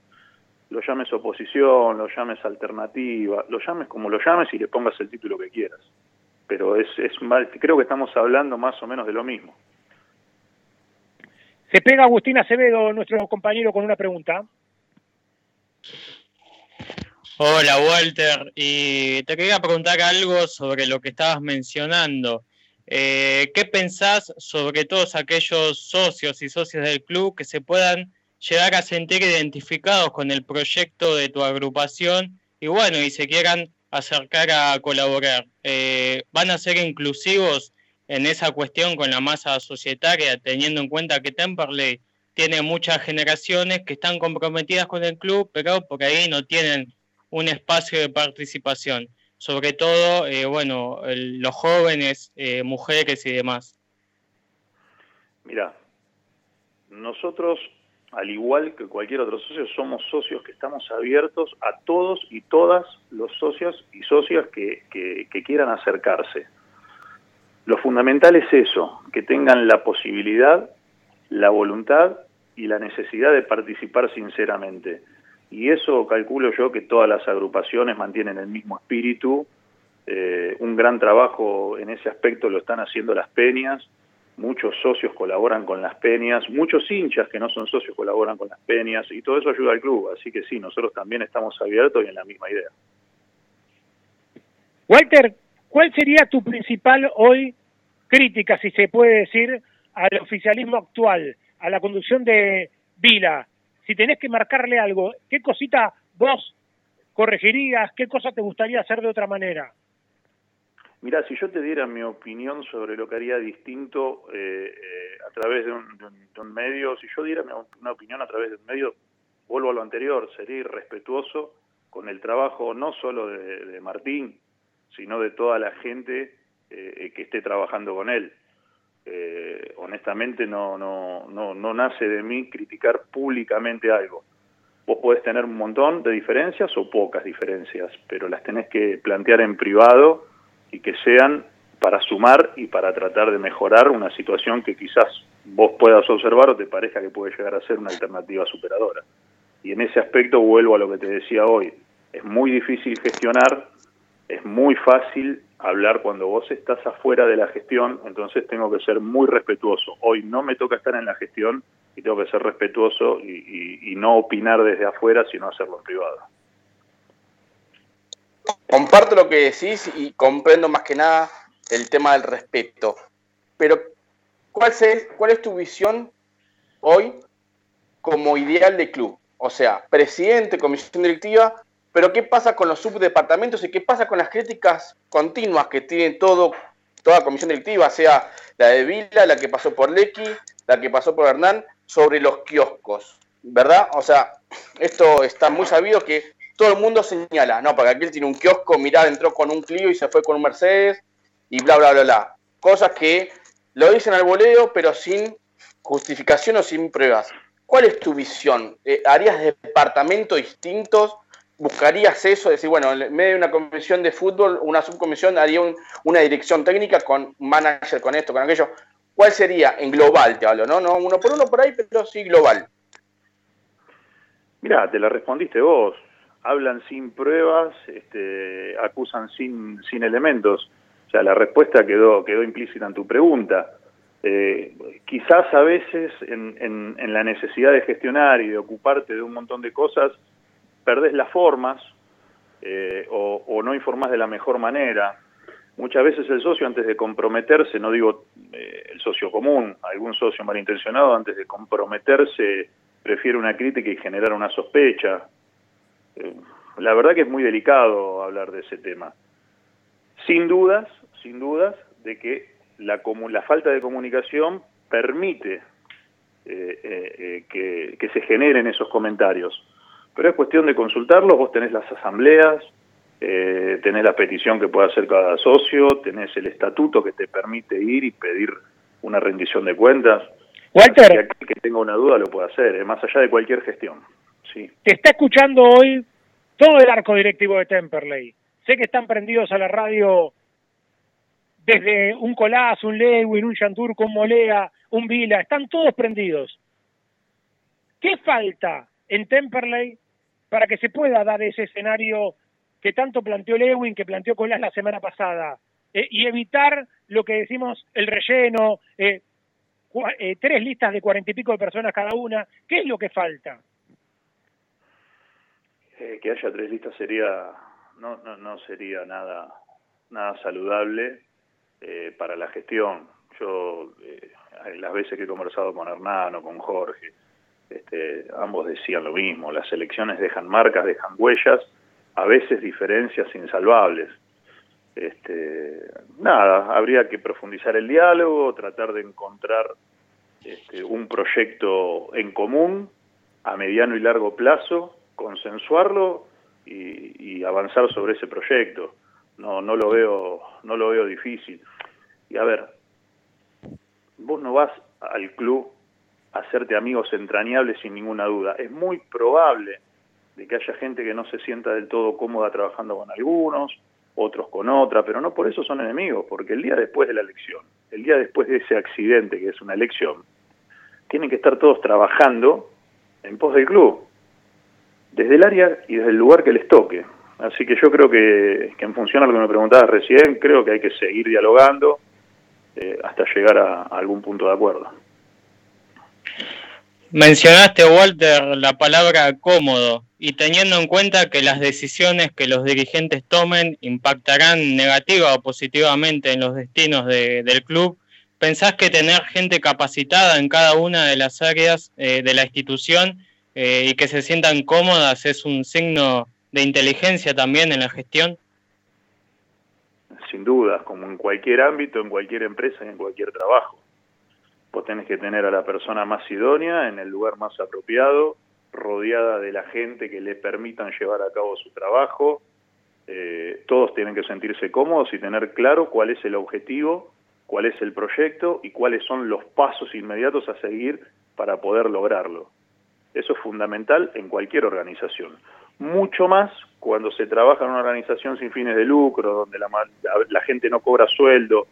Lo llames oposición, lo llames alternativa, lo llames como lo llames y le pongas el título que quieras. Pero es, es mal, creo que estamos hablando más o menos de lo mismo. Se pega Agustín Acevedo, nuestro compañero, con una pregunta. Hola Walter, y te quería preguntar algo sobre lo que estabas mencionando. Eh, ¿Qué pensás sobre todos aquellos socios y socios del club que se puedan llegar a sentir identificados con el proyecto de tu agrupación y bueno, y se quieran acercar a colaborar? Eh, ¿Van a ser inclusivos en esa cuestión con la masa societaria, teniendo en cuenta que Temperley tiene muchas generaciones que están comprometidas con el club, pero por ahí no tienen un espacio de participación, sobre todo, eh, bueno, los jóvenes, eh, mujeres y demás. Mira, nosotros, al igual que cualquier otro socio, somos socios que estamos abiertos a todos y todas los socios y socias que, quieran acercarse. Lo fundamental es eso, que tengan la posibilidad la voluntad y la necesidad de participar sinceramente. Y eso calculo yo que todas las agrupaciones mantienen el mismo espíritu. Eh, un gran trabajo en ese aspecto lo están haciendo las peñas. Muchos socios colaboran con las peñas, muchos hinchas que no son socios colaboran con las peñas y todo eso ayuda al club. Así que sí, nosotros también estamos abiertos y en la misma idea. Walter, ¿cuál sería tu principal hoy crítica, si se puede decir, al oficialismo actual, a la conducción de Vila, si tenés que marcarle algo, ¿qué cosita vos corregirías? ¿Qué cosa te gustaría hacer de otra manera? Mira, si yo te diera mi opinión sobre lo que haría distinto eh, eh, a través de un, medio, si yo diera una opinión a través de un medio, vuelvo a lo anterior, sería irrespetuoso con el trabajo no solo de, Martín, sino de toda la gente eh, que esté trabajando con él. Eh, honestamente no, no, no, no nace de mí criticar públicamente algo. Vos podés tener un montón de diferencias o pocas diferencias, pero las tenés que plantear en privado y que sean para sumar y para tratar de mejorar una situación que quizás vos puedas observar o te parezca que puede llegar a ser una alternativa superadora. Y en ese aspecto vuelvo a lo que te decía hoy. Es muy difícil gestionar, es muy fácil hablar cuando vos estás afuera de la gestión, entonces tengo que ser muy respetuoso. Hoy no me toca estar en la gestión y tengo que ser respetuoso y, no opinar desde afuera, sino hacerlo en privado. Comparto lo que decís y comprendo más que nada el tema del respeto. Pero, ¿cuál es, cuál es tu visión hoy como ideal de club? O sea, presidente, comisión directiva, pero ¿qué pasa con los subdepartamentos y qué pasa con las críticas continuas que tiene todo, toda comisión directiva, sea la de Vila, la que pasó por Lecky, la que pasó por Hernán, sobre los kioscos? ¿Verdad? O sea, esto está muy sabido que todo el mundo señala, no, porque aquel tiene un kiosco, mirá, entró con un Clio y se fue con un Mercedes y bla, bla, bla, bla. Cosas que lo dicen al voleo, pero sin justificación o sin pruebas. ¿Cuál es tu visión? Eh, ¿Harías departamentos distintos? ¿Buscarías eso? Decir, bueno, en medio de una comisión de fútbol, una subcomisión haría una dirección técnica con manager, con esto, con aquello. ¿Cuál sería? En global te hablo, ¿no? No uno por uno por ahí, pero sí global. Mira, te la respondiste vos. Hablan sin pruebas, este, acusan sin, sin elementos. O sea, la respuesta quedó, quedó implícita en tu pregunta. Eh, quizás a veces en, en, la necesidad de gestionar y de ocuparte de un montón de cosas, perdés las formas eh, o, no informás de la mejor manera. Muchas veces el socio antes de comprometerse, no digo eh, el socio común, algún socio malintencionado antes de comprometerse prefiere una crítica y generar una sospecha. La verdad que es muy delicado hablar de ese tema. Sin dudas, sin dudas, de que la, la falta de comunicación permite eh, eh, eh, que, se generen esos comentarios. Pero es cuestión de consultarlos, vos tenés las asambleas, tenés la petición que puede hacer cada socio, tenés el estatuto que te permite ir y pedir una rendición de cuentas. Walter. Que, que tenga una duda lo puede hacer, más allá de cualquier gestión. Te está escuchando hoy todo el arco directivo de Temperley. Sé que están prendidos a la radio desde un Colás, un Lewin, un Yanturco, un Molea, un Vila, están todos prendidos. ¿Qué falta en Temperley para que se pueda dar ese escenario que tanto planteó Lewin, que planteó Colás la semana pasada, eh, y evitar lo que decimos el relleno, eh, eh, tres listas de cuarenta y pico de personas cada una? ¿Qué es lo que falta? Que haya tres listas sería no, no, no sería nada nada saludable eh, para la gestión. Yo, eh, las veces que he conversado con Hernán o con Jorge, este, ambos decían lo mismo, las elecciones dejan marcas, dejan huellas, a veces diferencias insalvables. Este, nada, habría que profundizar el diálogo, tratar de encontrar este, un proyecto en común a mediano y largo plazo, consensuarlo y, avanzar sobre ese proyecto. No, no lo veo, no lo veo difícil. Y a ver, vos no vas al club a hacerte amigos entrañables sin ninguna duda. Es muy probable de que haya gente que no se sienta del todo cómoda trabajando con algunos, otros con otra, pero no por eso son enemigos, porque el día después de la elección, el día después de ese accidente que es una elección, tienen que estar todos trabajando en pos del club, desde el área y desde el lugar que les toque. Así que yo creo que, que en función a lo que me preguntabas recién, creo que hay que seguir dialogando, eh, hasta llegar a, algún punto de acuerdo. Mencionaste, Walter, la palabra cómodo y teniendo en cuenta que las decisiones que los dirigentes tomen impactarán negativa o positivamente en los destinos del club, ¿pensás que tener gente capacitada en cada una de las áreas eh, de la institución eh, y que se sientan cómodas es un signo de inteligencia también en la gestión? sin dudas, como en cualquier ámbito, en cualquier empresa y en cualquier trabajo. Vos tenés que tener a la persona más idónea en el lugar más apropiado rodeada de la gente que le permitan llevar a cabo su trabajo. Eh, todos tienen que sentirse cómodos y tener claro cuál es el objetivo, cuál es el proyecto y cuáles son los pasos inmediatos a seguir para poder lograrlo. Eso es fundamental en cualquier organización. Mucho más cuando se trabaja en una organización sin fines de lucro, donde la, la gente no cobra sueldo.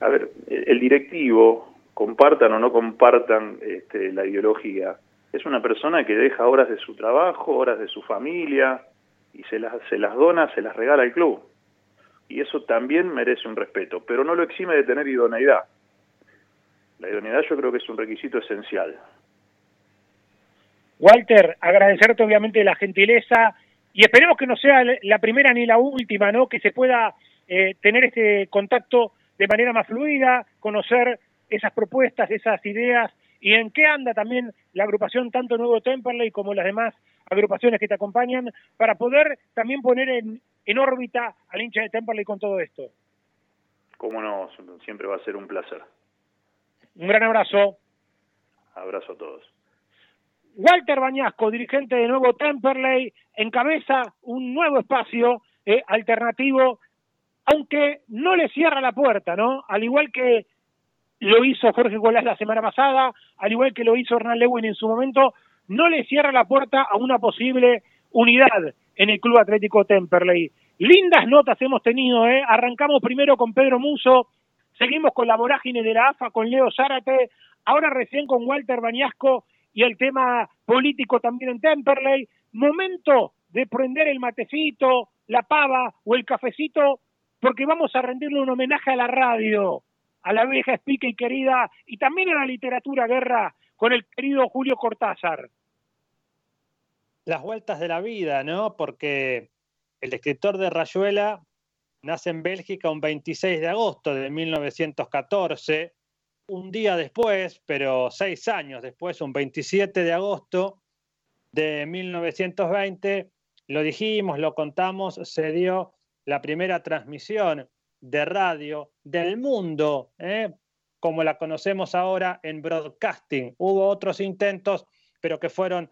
A ver, el directivo, compartan o no compartan este, la ideología, es una persona que deja horas de su trabajo, horas de su familia, y se las, se las dona, se las regala al club. Y eso también merece un respeto, pero no lo exime de tener idoneidad. La idoneidad yo creo que es un requisito esencial. Walter, agradecerte obviamente la gentileza y esperemos que no sea la primera ni la última, ¿no? Que se pueda eh, tener este contacto de manera más fluida, conocer esas propuestas, esas ideas y en qué anda también la agrupación tanto Nuevo Temperley como las demás agrupaciones que te acompañan para poder también poner en, en órbita al hincha de Temperley con todo esto. Cómo no, siempre va a ser un placer. Un gran abrazo. Abrazo a todos. Walter Bañasco, dirigente de Nuevo Temperley, encabeza un nuevo espacio eh, alternativo, aunque no le cierra la puerta, ¿no? Al igual que lo hizo Jorge Colás la semana pasada, al igual que lo hizo Hernán Lewin en su momento, no le cierra la puerta a una posible unidad en el Club Atlético Temperley. Lindas notas hemos tenido, ¿eh? Arrancamos primero con Pedro Muso, seguimos con la vorágine de la AFA, con Leo Zárate, ahora recién con Walter Bañasco y el tema político también en Temperley. Momento de prender el matecito, la pava o el cafecito, porque vamos a rendirle un homenaje a la radio, a la vieja espica y querida, y también a la literatura guerra con el querido Julio Cortázar. Las vueltas de la vida, ¿no? Porque el escritor de Rayuela nace en Bélgica un 26 de agosto de 1914 un día después, pero seis años después, un 27 de agosto de 1920, lo dijimos, lo contamos, se dio la primera transmisión de radio del mundo, ¿eh? como la conocemos ahora en broadcasting. Hubo otros intentos, pero que fueron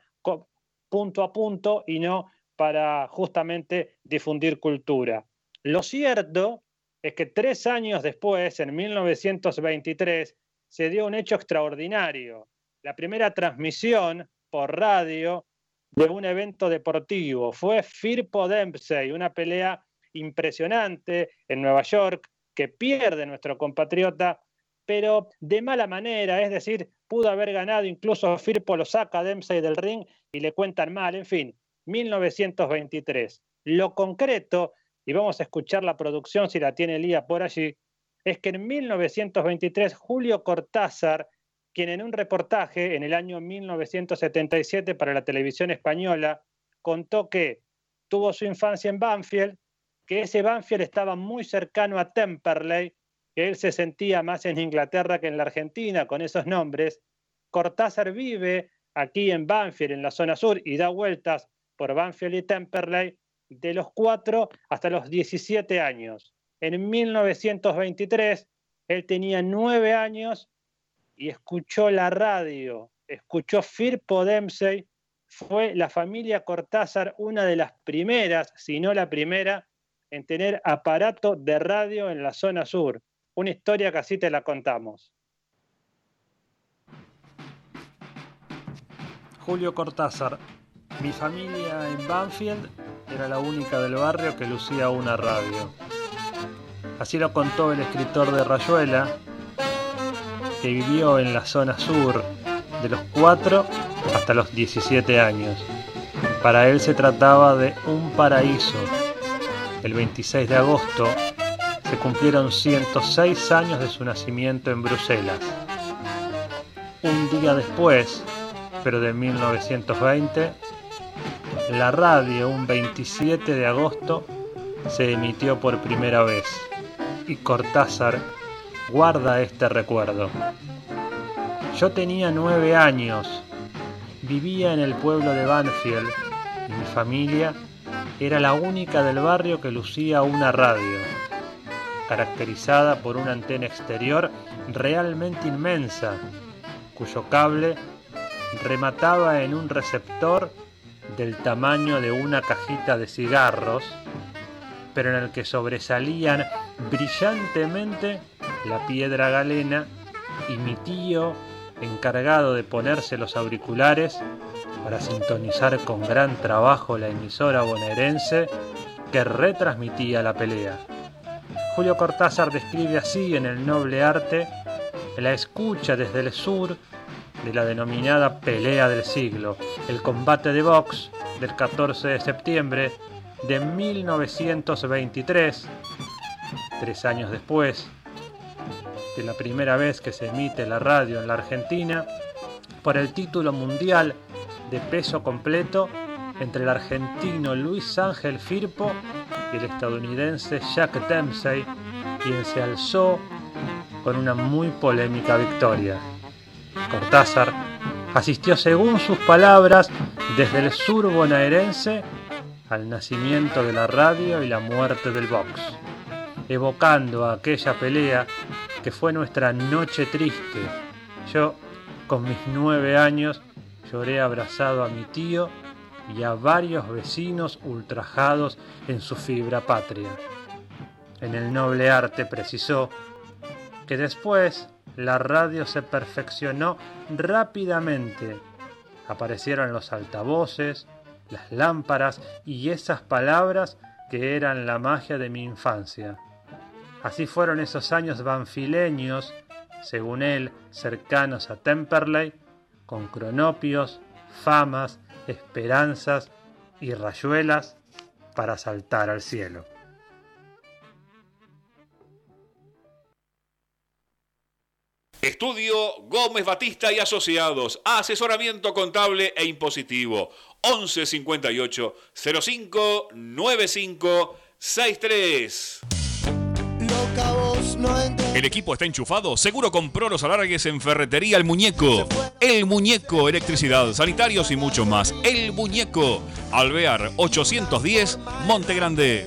punto a punto y no para justamente difundir cultura. Lo cierto es que tres años después, en 1923, se dio un hecho extraordinario. La primera transmisión por radio de un evento deportivo fue Firpo Dempsey, una pelea impresionante en Nueva York que pierde nuestro compatriota, pero de mala manera, es decir, pudo haber ganado, incluso Firpo lo saca a Dempsey del ring y le cuentan mal, en fin, 1923. Lo concreto, y vamos a escuchar la producción si la tiene Lía por allí, es que en 1923 Julio Cortázar, quien en un reportaje en el año 1977 para la televisión española contó que tuvo su infancia en Banfield, que ese Banfield estaba muy cercano a Temperley, que él se sentía más en Inglaterra que en la Argentina con esos nombres. Cortázar vive aquí en Banfield, en la zona sur, y da vueltas por Banfield y Temperley de los 4 hasta los 17 años. En 1923, él tenía nueve años y escuchó la radio, escuchó Firpo Dempsey. Fue la familia Cortázar una de las primeras, si no la primera, en tener aparato de radio en la zona sur. Una historia que así te la contamos. Julio Cortázar. Mi familia en Banfield era la única del barrio que lucía una radio. Así lo contó el escritor de Rayuela, que vivió en la zona sur de los 4 hasta los 17 años. Para él se trataba de un paraíso. El 26 de agosto se cumplieron 106 años de su nacimiento en Bruselas. Un día después, pero de 1920, la radio, un 27 de agosto, se emitió por primera vez y Cortázar guarda este recuerdo. Yo tenía nueve años, vivía en el pueblo de Banfield y mi familia era la única del barrio que lucía una radio, caracterizada por una antena exterior realmente inmensa, cuyo cable remataba en un receptor del tamaño de una cajita de cigarros, pero en el que sobresalían brillantemente la piedra galena y mi tío encargado de ponerse los auriculares para sintonizar con gran trabajo la emisora bonaerense que retransmitía la pelea. Julio Cortázar describe así en el noble arte la escucha desde el sur de la denominada pelea del siglo, el combate de box del 14 de septiembre de 1923, tres años después de la primera vez que se emite la radio en la Argentina, por el título mundial de peso completo entre el argentino Luis Ángel Firpo y el estadounidense Jack Dempsey, quien se alzó con una muy polémica victoria. Cortázar asistió según sus palabras desde el sur bonaerense al nacimiento de la radio y la muerte del box, evocando aquella pelea que fue nuestra noche triste. Yo, con mis nueve años, lloré abrazado a mi tío y a varios vecinos ultrajados en su fibra patria. En el noble arte precisó que después la radio se perfeccionó rápidamente. Aparecieron los altavoces, las lámparas y esas palabras que eran la magia de mi infancia. Así fueron esos años banfileños, según él, cercanos a Temperley, con cronopios, famas, esperanzas y rayuelas para saltar al cielo. Estudio Gómez Batista y Asociados, asesoramiento contable e impositivo. 11 58 05 95 63. El equipo está enchufado. Seguro compró los alargues en Ferretería El Muñeco. El Muñeco, electricidad, sanitarios y mucho más. El Muñeco. Alvear 810, Monte Grande.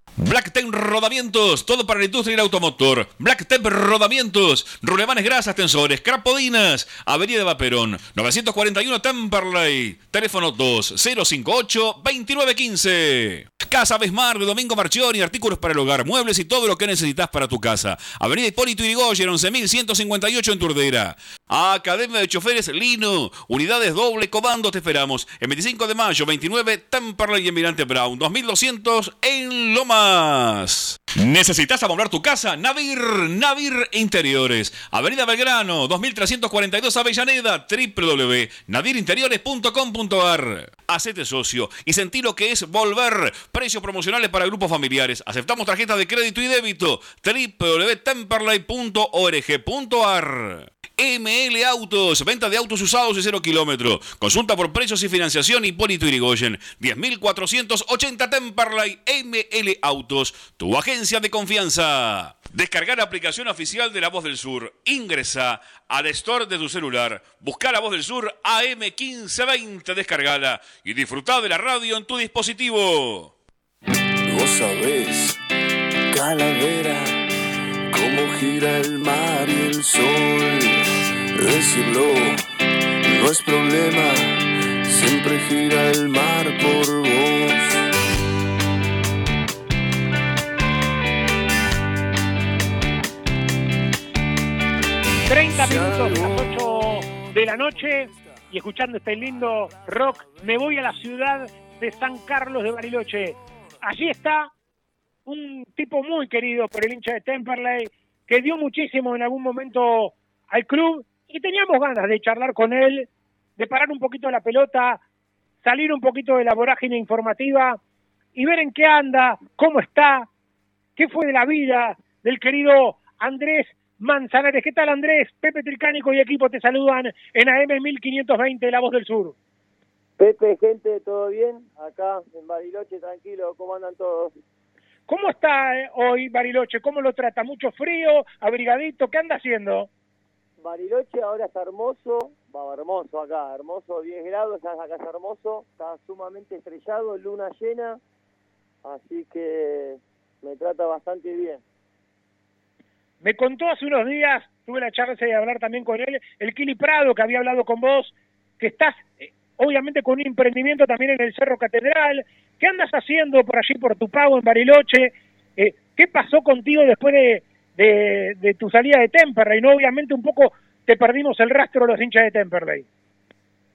Black Rodamientos, todo para la industria y el automotor. Black Rodamientos, rulemanes grasas, tensores, crapodinas. Avenida Vaperón, 941 Temperley. Teléfono 2058-2915. Casa Besmar de Domingo Marchioni, artículos para el hogar, muebles y todo lo que necesitas para tu casa. Avenida Hipólito Yrigoyen, 11158 en Turdera. Academia de Choferes Lino, unidades doble comando, te esperamos. El 25 de mayo, 29 Temperley y Emirante Brown, 2200 en ¿Necesitas amoblar tu casa? Navir, Navir Interiores. Avenida Belgrano, 2342 Avellaneda, www.navirinteriores.com.ar. Hacete socio y sentí lo que es volver. Precios promocionales para grupos familiares. Aceptamos tarjetas de crédito y débito. www.temperley.org.ar. ML Autos, venta de autos usados y cero kilómetro. Consulta por precios y financiación Hipólito Irigoyen. 10.480 Temperley ML Autos, tu agencia de confianza. Descargar la aplicación oficial de La Voz del Sur. Ingresa al store de tu celular. Busca La Voz del Sur AM1520, descargala y disfruta de la radio en tu dispositivo. Calavera, cómo gira el mar y el sol. Decirlo no es problema, siempre gira el mar por vos. 30 minutos a las 8 de la noche y escuchando este lindo rock, me voy a la ciudad de San Carlos de Bariloche. Allí está un tipo muy querido por el hincha de Temperley, que dio muchísimo en algún momento al club y teníamos ganas de charlar con él, de parar un poquito la pelota, salir un poquito de la vorágine informativa y ver en qué anda, cómo está, qué fue de la vida del querido Andrés Manzanares. ¿Qué tal Andrés? Pepe Tricánico y equipo te saludan en AM 1520 La Voz del Sur. Pepe, gente, ¿todo bien? Acá en Bariloche, tranquilo, ¿cómo andan todos? ¿Cómo está eh, hoy Bariloche? ¿Cómo lo trata? ¿Mucho frío? ¿Abrigadito? ¿Qué anda haciendo? Bariloche ahora está hermoso, va hermoso acá, hermoso, 10 grados, acá es hermoso, está sumamente estrellado, luna llena, así que me trata bastante bien. Me contó hace unos días, tuve la chance de hablar también con él, el Kili Prado, que había hablado con vos, que estás eh, obviamente con un emprendimiento también en el Cerro Catedral. ¿Qué andas haciendo por allí, por tu pago en Bariloche? Eh, ¿Qué pasó contigo después de, tu salida de Temperley? ¿no? Obviamente un poco te perdimos el rastro los hinchas de Temperley.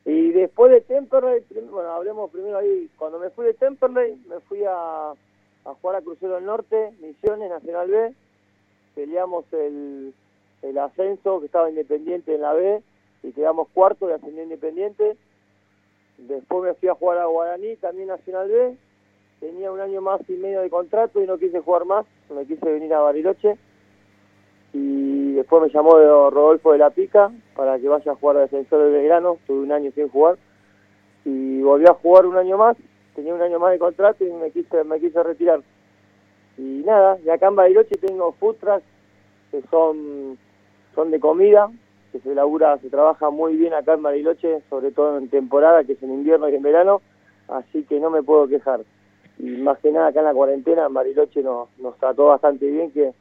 Y después de Temperley, bueno, hablemos primero ahí, cuando me fui de Temperley, me fui a, a jugar a Crucero del Norte, Misiones, Nacional B, peleamos el, el ascenso que estaba independiente en la B y quedamos cuarto de ascendió independiente. Después me fui a jugar a Guaraní, también Nacional B. Tenía un año más y medio de contrato y no quise jugar más, me quise venir a Bariloche. Y después me llamó Rodolfo de la Pica para que vaya a jugar a Defensor del Belgrano. Tuve un año sin jugar. Y volví a jugar un año más. Tenía un año más de contrato y me quise, me quise retirar. Y nada, y acá en Bariloche tengo trucks que son, son de comida, que se labura, se trabaja muy bien acá en Bariloche, sobre todo en temporada, que es en invierno y en verano, así que no me puedo quejar. Y más que nada acá en la cuarentena, en Bariloche nos, nos trató bastante bien, que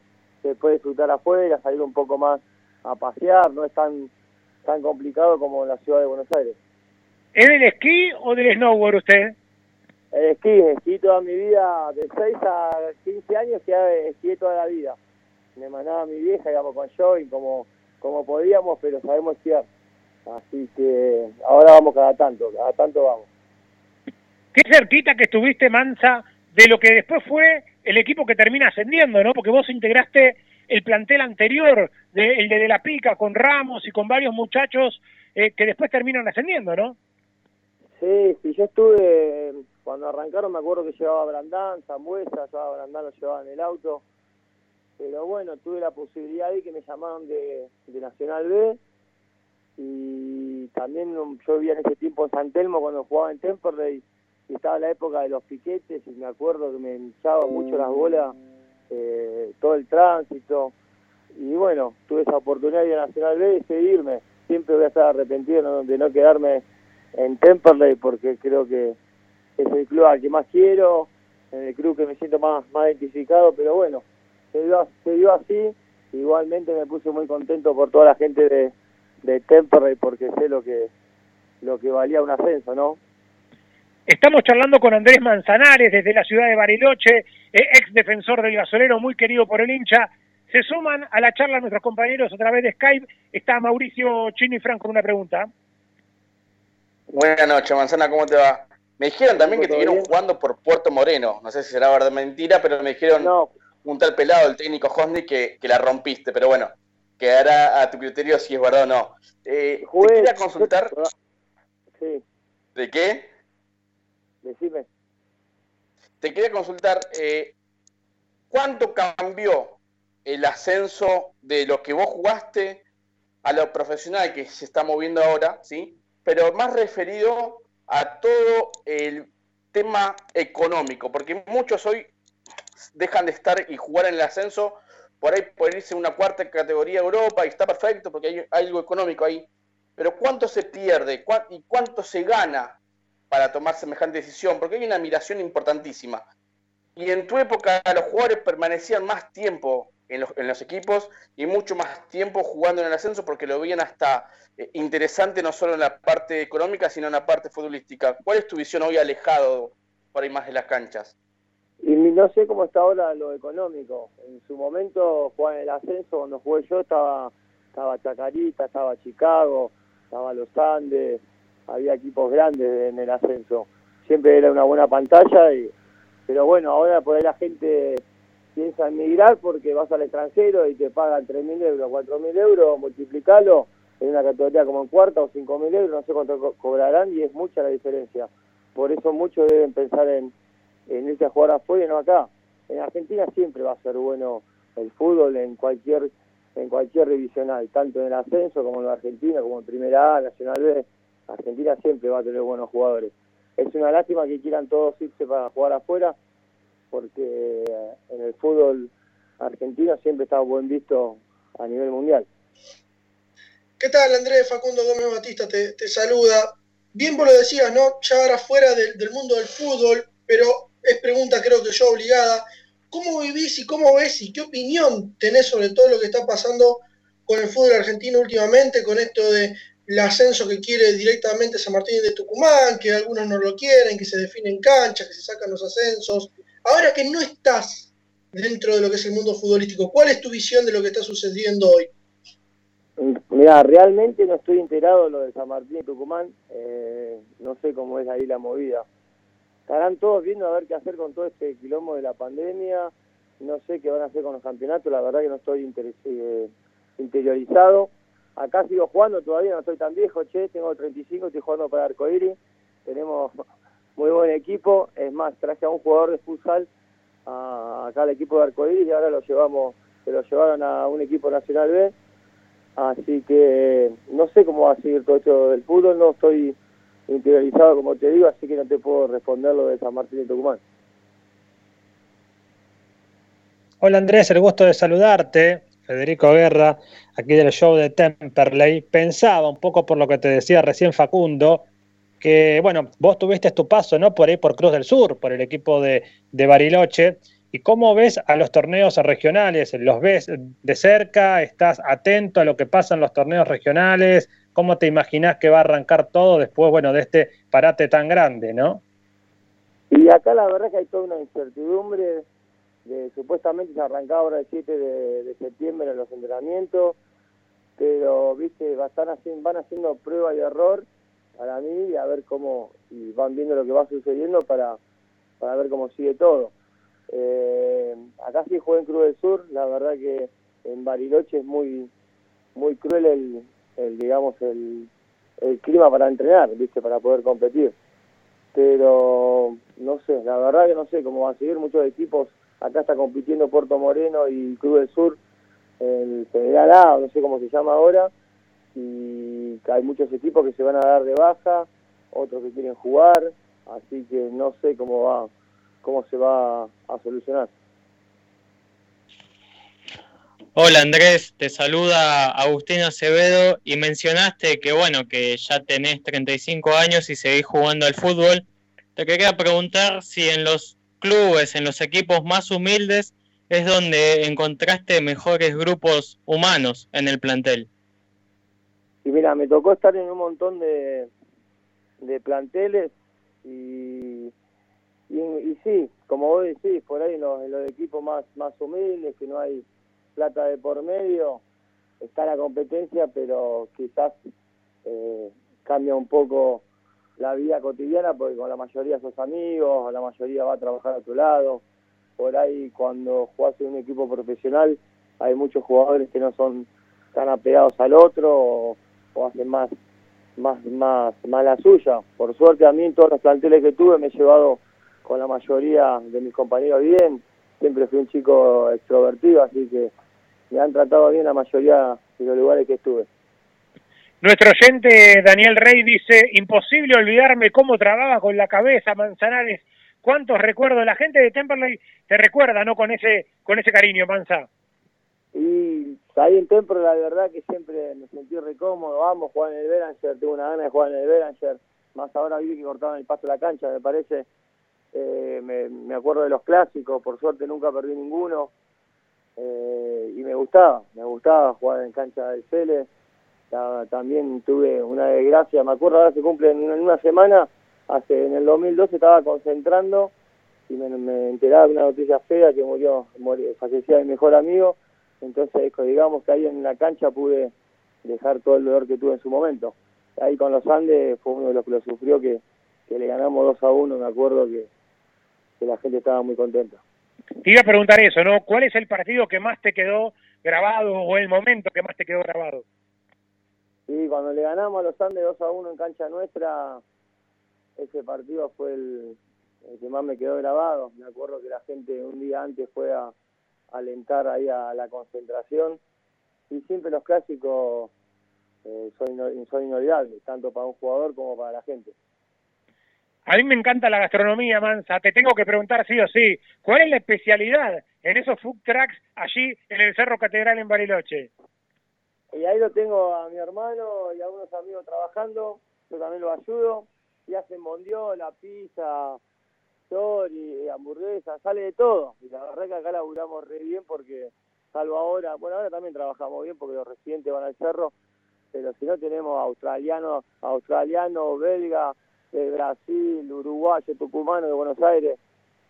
se puede disfrutar afuera, salir un poco más a pasear, no es tan, tan complicado como en la ciudad de Buenos Aires. ¿Es del esquí o del snowboard usted? El esquí, esquí toda mi vida, de 6 a 15 años esquí toda la vida. Me mandaba mi vieja, íbamos con y como, como podíamos, pero sabemos esquiar. Así que ahora vamos cada tanto, cada tanto vamos. Qué cerquita que estuviste, Mansa, de lo que después fue el equipo que termina ascendiendo, ¿no? Porque vos integraste el plantel anterior, de, el de De La Pica, con Ramos y con varios muchachos eh, que después terminan ascendiendo, ¿no? Sí, sí, yo estuve cuando arrancaron me acuerdo que llevaba Brandán, Zambuesa, llevaba Brandán, lo llevaba en el auto. Pero bueno, tuve la posibilidad de que me llamaron de, Nacional B. Y también yo vivía en ese tiempo en San Telmo cuando jugaba en Temperley y estaba la época de los piquetes y me acuerdo que me hinchaba mucho las bolas eh, todo el tránsito. Y bueno, tuve esa oportunidad de ir a Nacional B y seguirme. Siempre voy a estar arrepentido de no quedarme en Temperley porque creo que es el club al que más quiero, el club que me siento más identificado, pero bueno, se dio, se dio así, igualmente me puse muy contento por toda la gente de, de Temperley porque sé lo que, lo que valía un ascenso, ¿no? Estamos charlando con Andrés Manzanares desde la ciudad de Bariloche, eh, ex defensor del gasolero, muy querido por el hincha. Se suman a la charla nuestros compañeros a través de Skype. Está Mauricio Chino y Franco con una pregunta. Buenas noches, Manzana, ¿cómo te va? Me dijeron también que te vieron jugando por Puerto Moreno. No sé si será verdad o mentira, pero me dijeron un tal pelado, el técnico Hosni, que, que la rompiste. Pero bueno, quedará a tu criterio si es verdad o no. Eh, te quería consultar. Sí. ¿De qué? Decime. Te quería consultar, eh, ¿cuánto cambió el ascenso de lo que vos jugaste a lo profesional que se está moviendo ahora, ¿sí? Pero más referido a todo el tema económico, porque muchos hoy dejan de estar y jugar en el ascenso por ahí por irse a una cuarta categoría Europa y está perfecto porque hay, algo económico ahí. Pero ¿cuánto se pierde y cuánto se gana para tomar semejante decisión? Porque hay una admiración importantísima. Y en tu época los jugadores permanecían más tiempo en los, en los equipos y mucho más tiempo jugando en el ascenso porque lo veían hasta eh, interesante no solo en la parte económica, sino en la parte futbolística. ¿Cuál es tu visión hoy alejado por ahí más de las canchas? Y no sé cómo está ahora lo económico. En su momento, jugar en el ascenso, cuando jugué yo, estaba, estaba Chacarita, estaba Chicago, estaba Los Andes, había equipos grandes en el ascenso. Siempre era una buena pantalla, y, pero bueno, ahora por ahí la gente piensa en migrar porque vas al extranjero y te pagan 3.000 euros, 4.000 euros, multiplicalo en una categoría como en cuarta o 5.000 euros, no sé cuánto cobrarán y es mucha la diferencia. Por eso muchos deben pensar en, en irse a jugar afuera y no acá. En Argentina siempre va a ser bueno el fútbol en cualquier en cualquier revisional, tanto en el ascenso como en la Argentina, como en Primera A, Nacional B. Argentina siempre va a tener buenos jugadores. Es una lástima que quieran todos irse para jugar afuera, porque en el fútbol argentino siempre está buen visto a nivel mundial. ¿Qué tal, Andrés? Facundo Gómez Batista te, te saluda. Bien vos lo decías, ¿no? Ya ahora fuera del mundo del fútbol, pero es pregunta creo que yo obligada. ¿Cómo vivís y cómo ves y qué opinión tenés sobre todo lo que está pasando con el fútbol argentino últimamente, con esto de el ascenso que quiere directamente San Martín de Tucumán, que algunos no lo quieren, que se definen canchas, que se sacan los ascensos. Ahora que no estás dentro de lo que es el mundo futbolístico, ¿cuál es tu visión de lo que está sucediendo hoy? Mira, realmente no estoy enterado de lo de San Martín y Tucumán, eh, no sé cómo es ahí la movida. Estarán todos viendo a ver qué hacer con todo este quilombo de la pandemia, no sé qué van a hacer con los campeonatos, la verdad que no estoy eh, interiorizado. Acá sigo jugando, todavía no estoy tan viejo, che, tengo 35, estoy jugando para Arcoiri, tenemos muy buen equipo, es más, traje a un jugador de futsal acá al equipo de Arcoiris y ahora lo llevamos, se lo llevaron a un equipo nacional B. Así que no sé cómo va a seguir todo esto del fútbol, no estoy interiorizado como te digo, así que no te puedo responder lo de San Martín y Tucumán. Hola Andrés, el gusto de saludarte. Federico Guerra, aquí del show de Temperley. Pensaba un poco por lo que te decía recién Facundo, que bueno, vos tuviste tu paso, ¿no? Por ahí por Cruz del Sur, por el equipo de, de Bariloche. ¿Y cómo ves a los torneos regionales? ¿Los ves de cerca? ¿Estás atento a lo que pasa en los torneos regionales? ¿Cómo te imaginas que va a arrancar todo después, bueno, de este parate tan grande, no? Y acá la verdad que hay toda una incertidumbre. De, supuestamente se arrancaba ahora el 7 de, septiembre en los entrenamientos, pero viste, van haciendo, van haciendo prueba y error para mí y a ver cómo, y van viendo lo que va sucediendo para, para ver cómo sigue todo. Eh, acá sí jugué en Cruz del Sur, la verdad que en Bariloche es muy muy cruel el, el digamos el, el clima para entrenar, viste, para poder competir. Pero no sé, la verdad que no sé cómo va a seguir muchos equipos. Acá está compitiendo Puerto Moreno y Cruz del Sur, el Federal A, no sé cómo se llama ahora, y hay muchos equipos que se van a dar de baja, otros que quieren jugar, así que no sé cómo va cómo se va a solucionar. Hola Andrés, te saluda Agustín Acevedo y mencionaste que bueno, que ya tenés 35 años y seguís jugando al fútbol. Te quería preguntar si en los clubes, en los equipos más humildes, es donde encontraste mejores grupos humanos en el plantel. Y mira, me tocó estar en un montón de, de planteles y y, sí, como vos decís, por ahí en los, equipos más, más humildes, que no hay plata de por medio, está la competencia, pero quizás eh, cambia un poco la vida cotidiana porque con la mayoría sos amigos, la mayoría va a trabajar a tu lado. Por ahí cuando jugás en un equipo profesional hay muchos jugadores que no son tan apegados al otro o, o hacen más más más más suya. Por suerte a mí en todos los planteles que tuve me he llevado con la mayoría de mis compañeros bien, siempre fui un chico extrovertido, así que me han tratado bien la mayoría de los lugares que estuve. Nuestro oyente Daniel Rey dice, imposible olvidarme cómo trababa con la cabeza Manzanares. ¿Cuántos recuerdos? La gente de Temperley te recuerda, ¿no? Con ese, con ese cariño, Manza. Y ahí en Temperley la verdad que siempre me sentí recómodo. Vamos, jugar en el Beranger, tengo una gana de jugar en el Beranger. Más ahora vi que cortaban el paso de la cancha, me parece eh, me, acuerdo de los clásicos, por suerte nunca perdí ninguno, eh, y me gustaba, me gustaba jugar en cancha del Cele, también tuve una desgracia, me acuerdo ahora se cumple en una, semana, hace en el 2012 estaba concentrando y me, enteraba de una noticia fea que murió, murió fallecía mi mejor amigo, entonces digamos que ahí en la cancha pude dejar todo el dolor que tuve en su momento. Ahí con los Andes fue uno de los que lo sufrió que, que le ganamos 2 a 1, me acuerdo que que la gente estaba muy contenta. Te iba a preguntar eso, ¿no? ¿Cuál es el partido que más te quedó grabado o el momento que más te quedó grabado? Sí, cuando le ganamos a los Andes 2 a 1 en cancha nuestra, ese partido fue el, que más me quedó grabado. Me acuerdo que la gente un día antes fue a, alentar ahí a la concentración y siempre los clásicos eh, son, son inolvidables, tanto para un jugador como para la gente. A mí me encanta la gastronomía, Mansa. Te tengo que preguntar sí o sí, ¿cuál es la especialidad en esos food trucks allí en el Cerro Catedral en Bariloche? Y ahí lo tengo a mi hermano y a unos amigos trabajando, yo también lo ayudo, y hacen mondiola, pizza, chori, hamburguesa, sale de todo. Y la verdad que acá laburamos re bien porque, salvo ahora, bueno, ahora también trabajamos bien porque los residentes van al cerro, pero si no tenemos australiano, australiano, belga, de Brasil, uruguayo, tucumano, de Buenos Aires.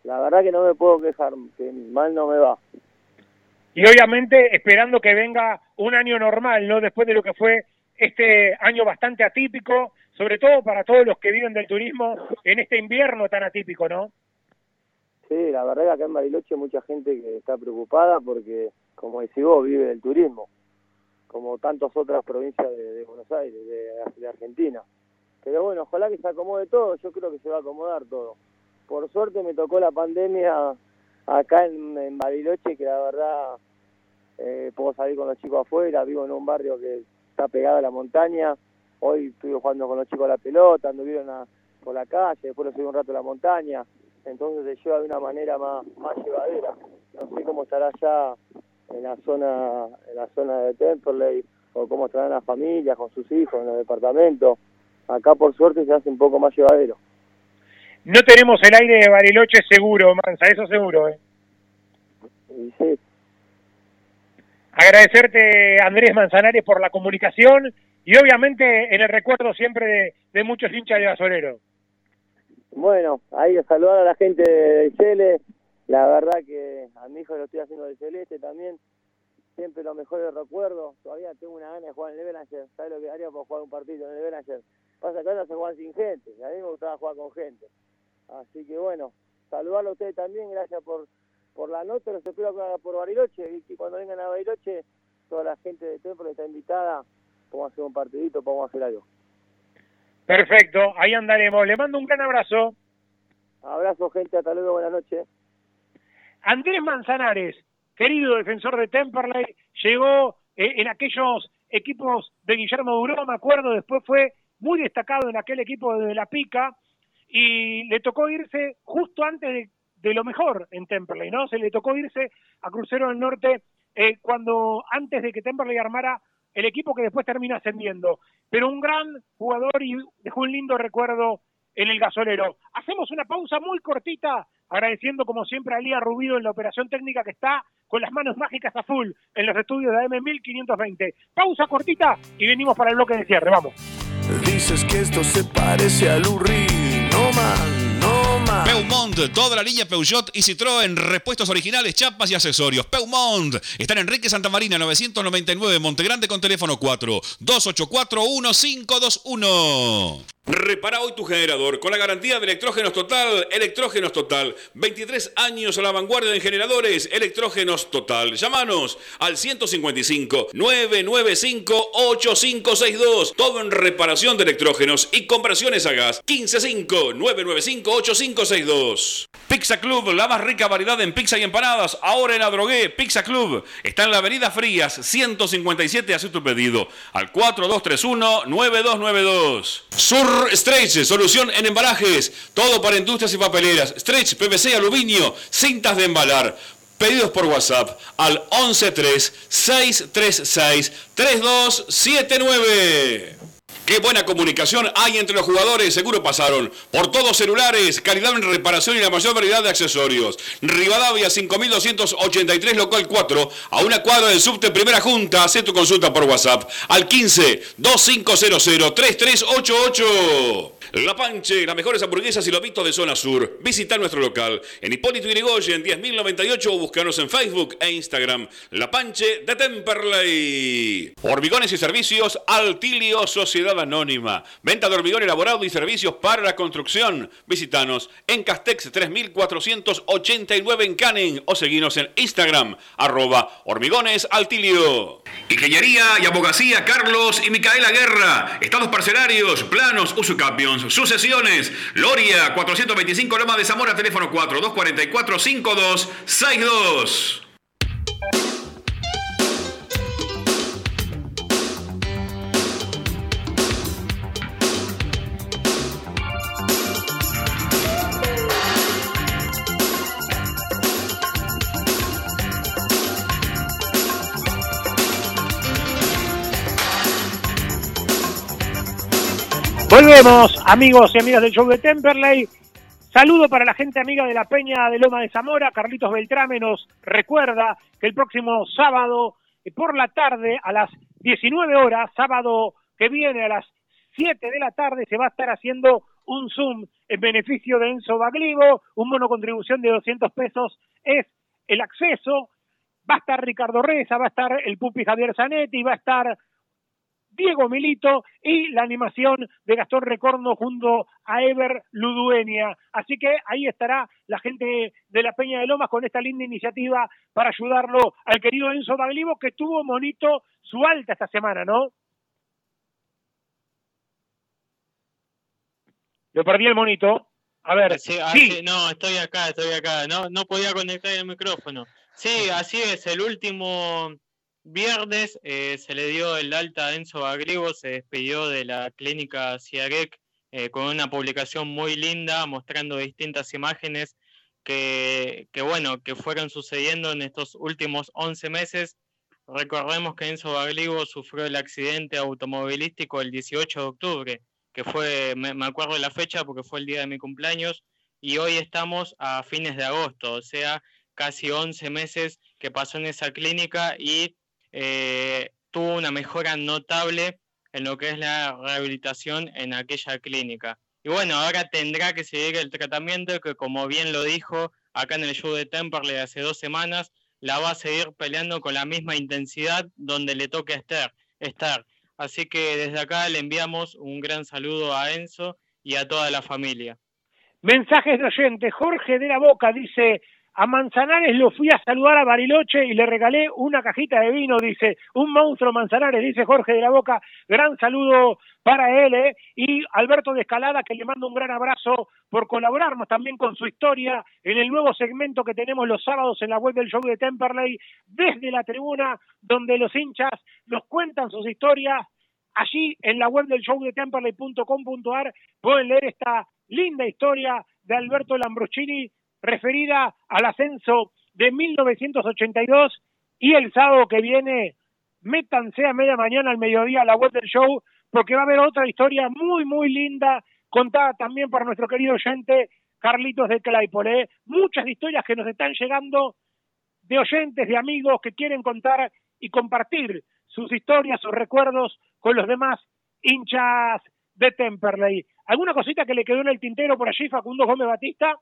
La verdad que no me puedo quejar, que mal no me va. Y obviamente esperando que venga un año normal, ¿no? Después de lo que fue este año bastante atípico, sobre todo para todos los que viven del turismo en este invierno tan atípico, ¿no? Sí, la verdad que acá en Bariloche hay mucha gente que está preocupada porque, como decís vos, vive del turismo, como tantas otras provincias de, de Buenos Aires, de, de Argentina. Pero bueno, ojalá que se acomode todo, yo creo que se va a acomodar todo. Por suerte me tocó la pandemia acá en, en Bariloche, que la verdad eh, puedo salir con los chicos afuera, vivo en un barrio que está pegado a la montaña, hoy estuve jugando con los chicos a la pelota, anduvieron a, por la calle, después los subí un rato a la montaña, entonces se lleva de una manera más, llevadera. No sé cómo estará allá en la zona, en la zona de Temperley, o cómo estarán las familias con sus hijos en los departamentos. Acá por suerte se hace un poco más llevadero. No tenemos el aire de Bariloche seguro, Mansa, eso seguro, ¿eh? Sí, Agradecerte, Andrés Manzanares, por la comunicación y obviamente en el recuerdo siempre de, de muchos hinchas de Basolero. Bueno, ahí a saludar a la gente del Cele. La verdad que a mi hijo lo estoy haciendo del Celeste también. Siempre los mejores recuerdos. Todavía tengo una gana de jugar en el Belanger. ¿Sabes lo que haría por jugar un partido en el Belanger? Pasa que ahora se juegan sin gente. Y a mí me gustaba jugar con gente. Así que bueno, saludarlo a ustedes también. Gracias por, por la nota. Los espero por Bariloche. Y cuando vengan a Bariloche, toda la gente de Templo está invitada. Podemos hacer un partidito, podemos hacer algo. Perfecto, ahí andaremos. Le mando un gran abrazo. Abrazo, gente. Hasta luego. Buenas noches. Andrés Manzanares, querido defensor de Temperley, llegó eh, en aquellos equipos de Guillermo Duró, me acuerdo, después fue muy destacado en aquel equipo de La Pica y le tocó irse justo antes de, lo mejor en Temperley, ¿no? Se le tocó irse a Crucero del Norte eh, cuando antes de que Temperley armara el equipo que después termina ascendiendo. Pero un gran jugador y dejó un lindo recuerdo en el gasolero. Hacemos una pausa muy cortita, agradeciendo como siempre a Lía Rubido en la operación técnica que está con las manos mágicas a full en los estudios de AM1520. Pausa cortita y venimos para el bloque de cierre, vamos. Dices que esto se parece al Urri, no man, no man. Peumont, toda la línea Peugeot y Citroën, repuestos originales, chapas y accesorios. Peumont, está en Enrique Santa Marina 999, Montegrande con teléfono 4 284 1521. Repara hoy tu generador con la garantía de Electrógenos Total. Electrógenos Total. 23 años a la vanguardia en generadores. Electrógenos Total. Llámanos al 155 995 8562. Todo en reparación de electrógenos y conversiones a gas. 155 995 8562. Pizza Club, la más rica variedad en pizza y empanadas. Ahora en Adrogué, Pizza Club. Está en la Avenida Frías, 157. Haz tu pedido al 4231-9292. Sur Stretch, solución en embalajes. Todo para industrias y papeleras. Stretch, PVC, aluminio, cintas de embalar. Pedidos por WhatsApp al 113-636-3279. Qué buena comunicación hay entre los jugadores, seguro pasaron. Por todos celulares, calidad en reparación y la mayor variedad de accesorios. Rivadavia 5283 local 4, a una cuadra del subte Primera Junta. Haz tu consulta por WhatsApp al 15 2500 3388. La Panche, las mejores hamburguesas y lobitos de zona sur. Visita nuestro local en Hipólito Yrigoyen 1001098 o búscanos en Facebook e Instagram. La Panche de Temperley. Hormigones y servicios Altilio Sociedad Anónima. Venta de hormigón elaborado y servicios para la construcción. Visitanos en Castex 3489 en Canning o seguinos en Instagram arroba hormigones Altilio. Ingeniería y abogacía Carlos y Micaela Guerra. Estados parcelarios, planos, usucapions, sucesiones. Loria 425 Loma de Zamora, teléfono 4 244 5262. Volvemos, amigos y amigas del show de Temperley. Saludo para la gente amiga de la Peña de Loma de Zamora. Carlitos Beltrame nos recuerda que el próximo sábado eh, por la tarde a las 19 horas, sábado que viene a las 7 de la tarde, se va a estar haciendo un Zoom en beneficio de Enzo Baglivo, un mono contribución de 200 pesos es el acceso. Va a estar Ricardo Reza, va a estar el Pupi Javier Zanetti, va a estar Diego Milito y la animación de Gastón Recorno junto a Ever Ludueña. Así que ahí estará la gente de la Peña de Lomas con esta linda iniciativa para ayudarlo al querido Enzo Baglivo que tuvo monito su alta esta semana, ¿no? Lo perdí el monito. A ver, Sí, ah, sí, no, estoy acá, estoy acá. No, no podía conectar el micrófono. Sí, así es. El último viernes eh, se le dio el alta a Enzo Bagrigo, se despidió de la clínica Ciarec eh, con una publicación muy linda mostrando distintas imágenes que, que, bueno, que fueron sucediendo en estos últimos 11 meses. Recordemos que Enzo Baglivo sufrió el accidente automovilístico el 18 de octubre, que fue, me, me acuerdo de la fecha porque fue el día de mi cumpleaños, y hoy estamos a fines de agosto, o sea, casi 11 meses que pasó en esa clínica y eh, tuvo una mejora notable en lo que es la rehabilitación en aquella clínica. Y bueno, ahora tendrá que seguir el tratamiento que como bien lo dijo acá en el show de Temperley hace dos semanas, la va a seguir peleando con la misma intensidad donde le toque estar. estar. Así que desde acá le enviamos un gran saludo a Enzo y a toda la familia. Mensajes de oyente. Jorge de la Boca dice, a Manzanares lo fui a saludar a Bariloche y le regalé una cajita de vino, dice, un monstruo Manzanares, dice Jorge de la Boca, gran saludo para él, ¿eh? y Alberto de Escalada, que le mando un gran abrazo por colaborarnos también con su historia en el nuevo segmento que tenemos los sábados en la web del show de Temperley, desde la tribuna, donde los hinchas nos cuentan sus historias, allí en la web del show de temperley.com.ar pueden leer esta linda historia de Alberto Lambruschini referida al ascenso de 1982 y el sábado que viene métanse a media mañana al mediodía a la web del show porque va a haber otra historia muy muy linda contada también por nuestro querido oyente Carlitos de Claypole. ¿eh? Muchas historias que nos están llegando de oyentes, de amigos que quieren contar y compartir sus historias, sus recuerdos con los demás hinchas de Temperley. ¿Alguna cosita que le quedó en el tintero por allí, Facundo Gómez Batista?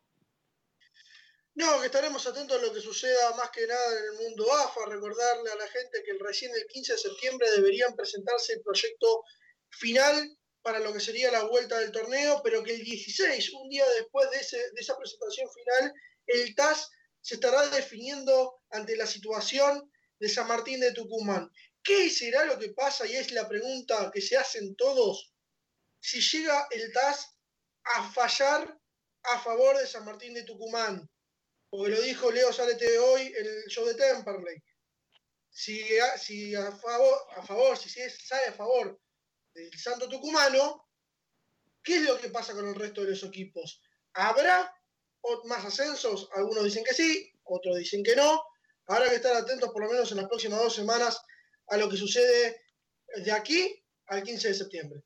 No, que estaremos atentos a lo que suceda más que nada en el mundo AFA, recordarle a la gente que recién el 15 de septiembre deberían presentarse el proyecto final para lo que sería la vuelta del torneo, pero que el 16, un día después de, ese, de esa presentación final, el TAS se estará definiendo ante la situación de San Martín de Tucumán. ¿Qué será lo que pasa? Y es la pregunta que se hacen todos. Si llega el TAS a fallar a favor de San Martín de Tucumán, porque lo dijo Leo Salete hoy en el show de Temperley. Si a, favor, a favor, si sale a favor del Santo Tucumano, ¿qué es lo que pasa con el resto de los equipos? ¿Habrá más ascensos? Algunos dicen que sí, otros dicen que no. Habrá que estar atentos por lo menos en las próximas dos semanas a lo que sucede de aquí al 15 de septiembre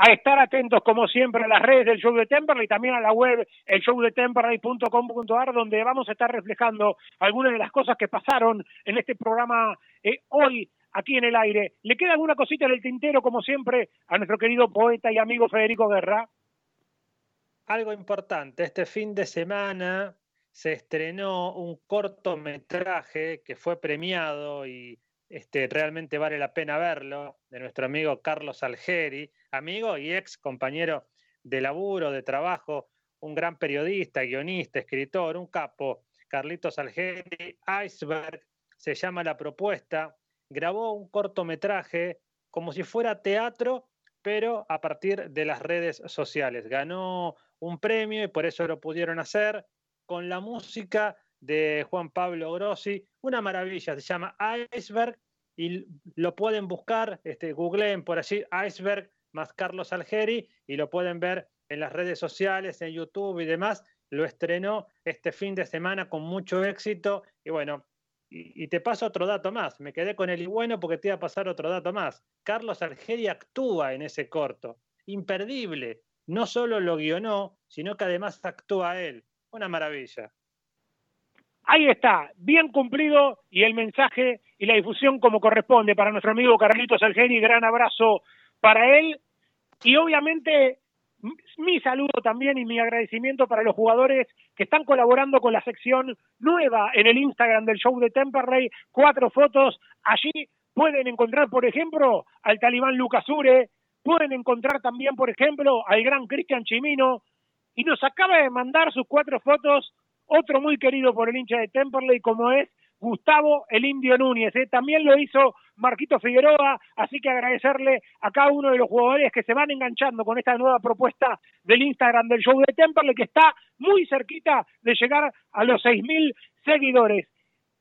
a estar atentos como siempre a las redes del show de Temperley y también a la web el show de temperley.com.ar donde vamos a estar reflejando algunas de las cosas que pasaron en este programa eh, hoy aquí en el aire. ¿Le queda alguna cosita en el tintero como siempre a nuestro querido poeta y amigo Federico Guerra? Algo importante, este fin de semana se estrenó un cortometraje que fue premiado y este, realmente vale la pena verlo, de nuestro amigo Carlos Algeri, amigo y ex compañero de laburo, de trabajo, un gran periodista, guionista, escritor, un capo, Carlitos Algeri, Iceberg, se llama La Propuesta, grabó un cortometraje como si fuera teatro, pero a partir de las redes sociales. Ganó un premio y por eso lo pudieron hacer con la música de Juan Pablo Grossi, una maravilla, se llama Iceberg y lo pueden buscar, este, googleen por allí Iceberg más Carlos Algeri y lo pueden ver en las redes sociales, en YouTube y demás. Lo estrenó este fin de semana con mucho éxito y bueno, y, te paso otro dato más, me quedé con el y bueno porque te iba a pasar otro dato más. Carlos Algeri actúa en ese corto imperdible. No solo lo guionó, sino que además actúa él. Una maravilla. Ahí está, bien cumplido y el mensaje y la difusión como corresponde para nuestro amigo Carlitos Algeri. Gran abrazo para él y obviamente mi saludo también y mi agradecimiento para los jugadores que están colaborando con la sección nueva en el Instagram del show de Temperley. Cuatro fotos. Allí pueden encontrar, por ejemplo, al talibán Lucas Ure. Pueden encontrar también, por ejemplo, al gran Cristian Chimino. Y nos acaba de mandar sus cuatro fotos otro muy querido por el hincha de Temperley como es Gustavo el Indio Núñez. ¿eh? También lo hizo Marquito Figueroa, así que agradecerle a cada uno de los jugadores que se van enganchando con esta nueva propuesta del Instagram del show de Temperley, que está muy cerquita de llegar a los 6.000 seguidores.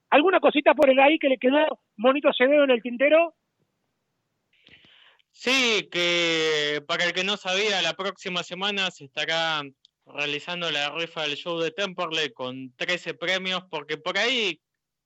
¿Alguna cosita por el ahí que le quedó Monito Acevedo en el tintero? Sí, que para el que no sabía, la próxima semana se estará realizando la rifa del show de Temperley con 13 premios, porque por ahí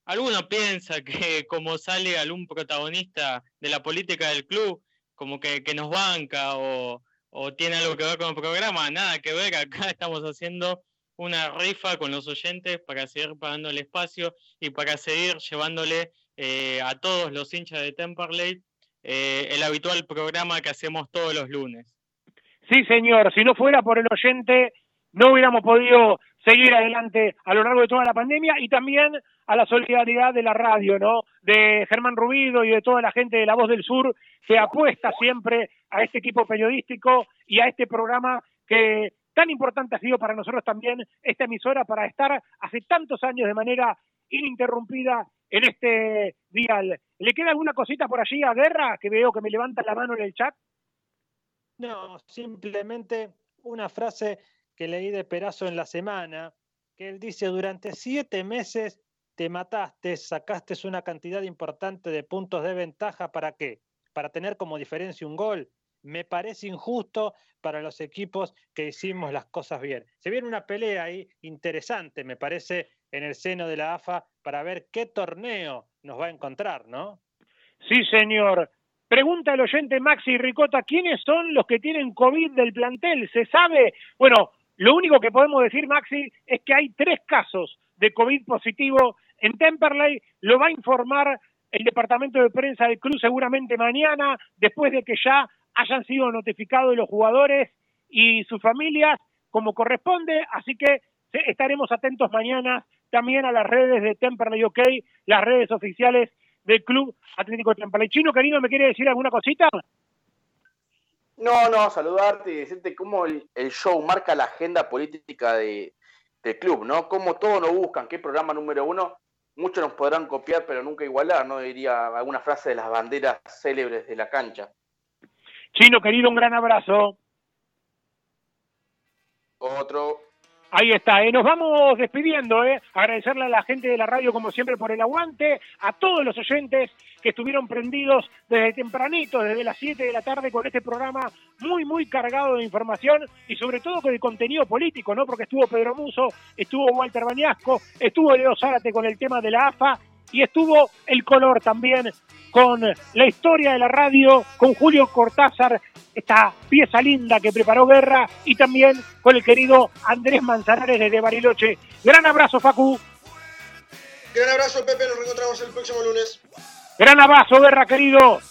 alguno piensa que como sale algún protagonista de la política del club, como que, nos banca o, o, tiene algo que ver con el programa, nada que ver, acá estamos haciendo una rifa con los oyentes para seguir pagando el espacio y para seguir llevándole eh, a todos los hinchas de Temperley eh, el habitual programa que hacemos todos los lunes. Sí, señor, si no fuera por el oyente no hubiéramos podido seguir adelante a lo largo de toda la pandemia y también a la solidaridad de la radio, ¿no? De Germán Rubido y de toda la gente de La Voz del Sur que apuesta siempre a este equipo periodístico y a este programa que tan importante ha sido para nosotros también esta emisora para estar hace tantos años de manera ininterrumpida en este dial. ¿Le queda alguna cosita por allí a Guerra que veo que me levanta la mano en el chat? No, simplemente una frase que leí de Perazo en la semana, que él dice, durante siete meses te mataste, sacaste una cantidad importante de puntos de ventaja, ¿para qué? Para tener como diferencia un gol. Me parece injusto para los equipos que hicimos las cosas bien. Se viene una pelea ahí interesante, me parece, en el seno de la AFA para ver qué torneo nos va a encontrar, ¿no? Sí, señor. Pregunta el oyente Maxi Ricota, ¿quiénes son los que tienen COVID del plantel? ¿Se sabe? Bueno, lo único que podemos decir, Maxi, es que hay tres casos de COVID positivo en Temperley. Lo va a informar el departamento de prensa del club seguramente mañana, después de que ya hayan sido notificados los jugadores y sus familias como corresponde. Así que estaremos atentos mañana también a las redes de Temperley OK, las redes oficiales del Club Atlético Temperley. Chino, querido, ¿me quiere decir alguna cosita? No, no, saludarte y decirte cómo el, show marca la agenda política de, del club, ¿no? Cómo todos nos buscan, qué programa número uno. Muchos nos podrán copiar, pero nunca igualar, ¿no? Diría alguna frase de las banderas célebres de la cancha. Chino, querido, un gran abrazo. Otro. Ahí está, ¿eh? nos vamos despidiendo, ¿eh? agradecerle a la gente de la radio como siempre por el aguante, a todos los oyentes que estuvieron prendidos desde tempranito, desde las 7 de la tarde con este programa muy, muy cargado de información y sobre todo con el contenido político, ¿no? Porque estuvo Pedro Muso, estuvo Walter Bañasco, estuvo Leo Zárate con el tema de la AFA y estuvo el color también con la historia de la radio, con Julio Cortázar, esta pieza linda que preparó Guerra, y también con el querido Andrés Manzanares desde Bariloche. Gran abrazo, Facu. Gran abrazo, Pepe. Nos reencontramos el próximo lunes. Gran abrazo, Guerra, querido.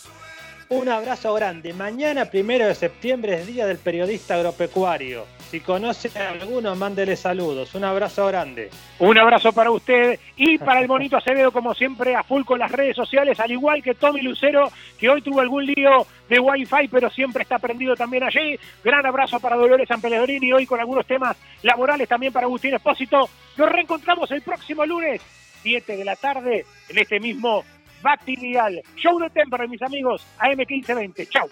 Un abrazo grande. Mañana, primero de septiembre, es Día del Periodista Agropecuario. Si conoce a alguno, mándele saludos. Un abrazo grande. Un abrazo para usted y para el bonito Acevedo, como siempre, a full con las redes sociales, al igual que Tommy Lucero, que hoy tuvo algún lío de Wi-Fi, pero siempre está prendido también allí. Gran abrazo para Dolores San y hoy con algunos temas laborales también para Agustín Espósito. Nos reencontramos el próximo lunes, 7 de la tarde, en este mismo Bactilial. Show de Temper, mis amigos, AM1520. Chau.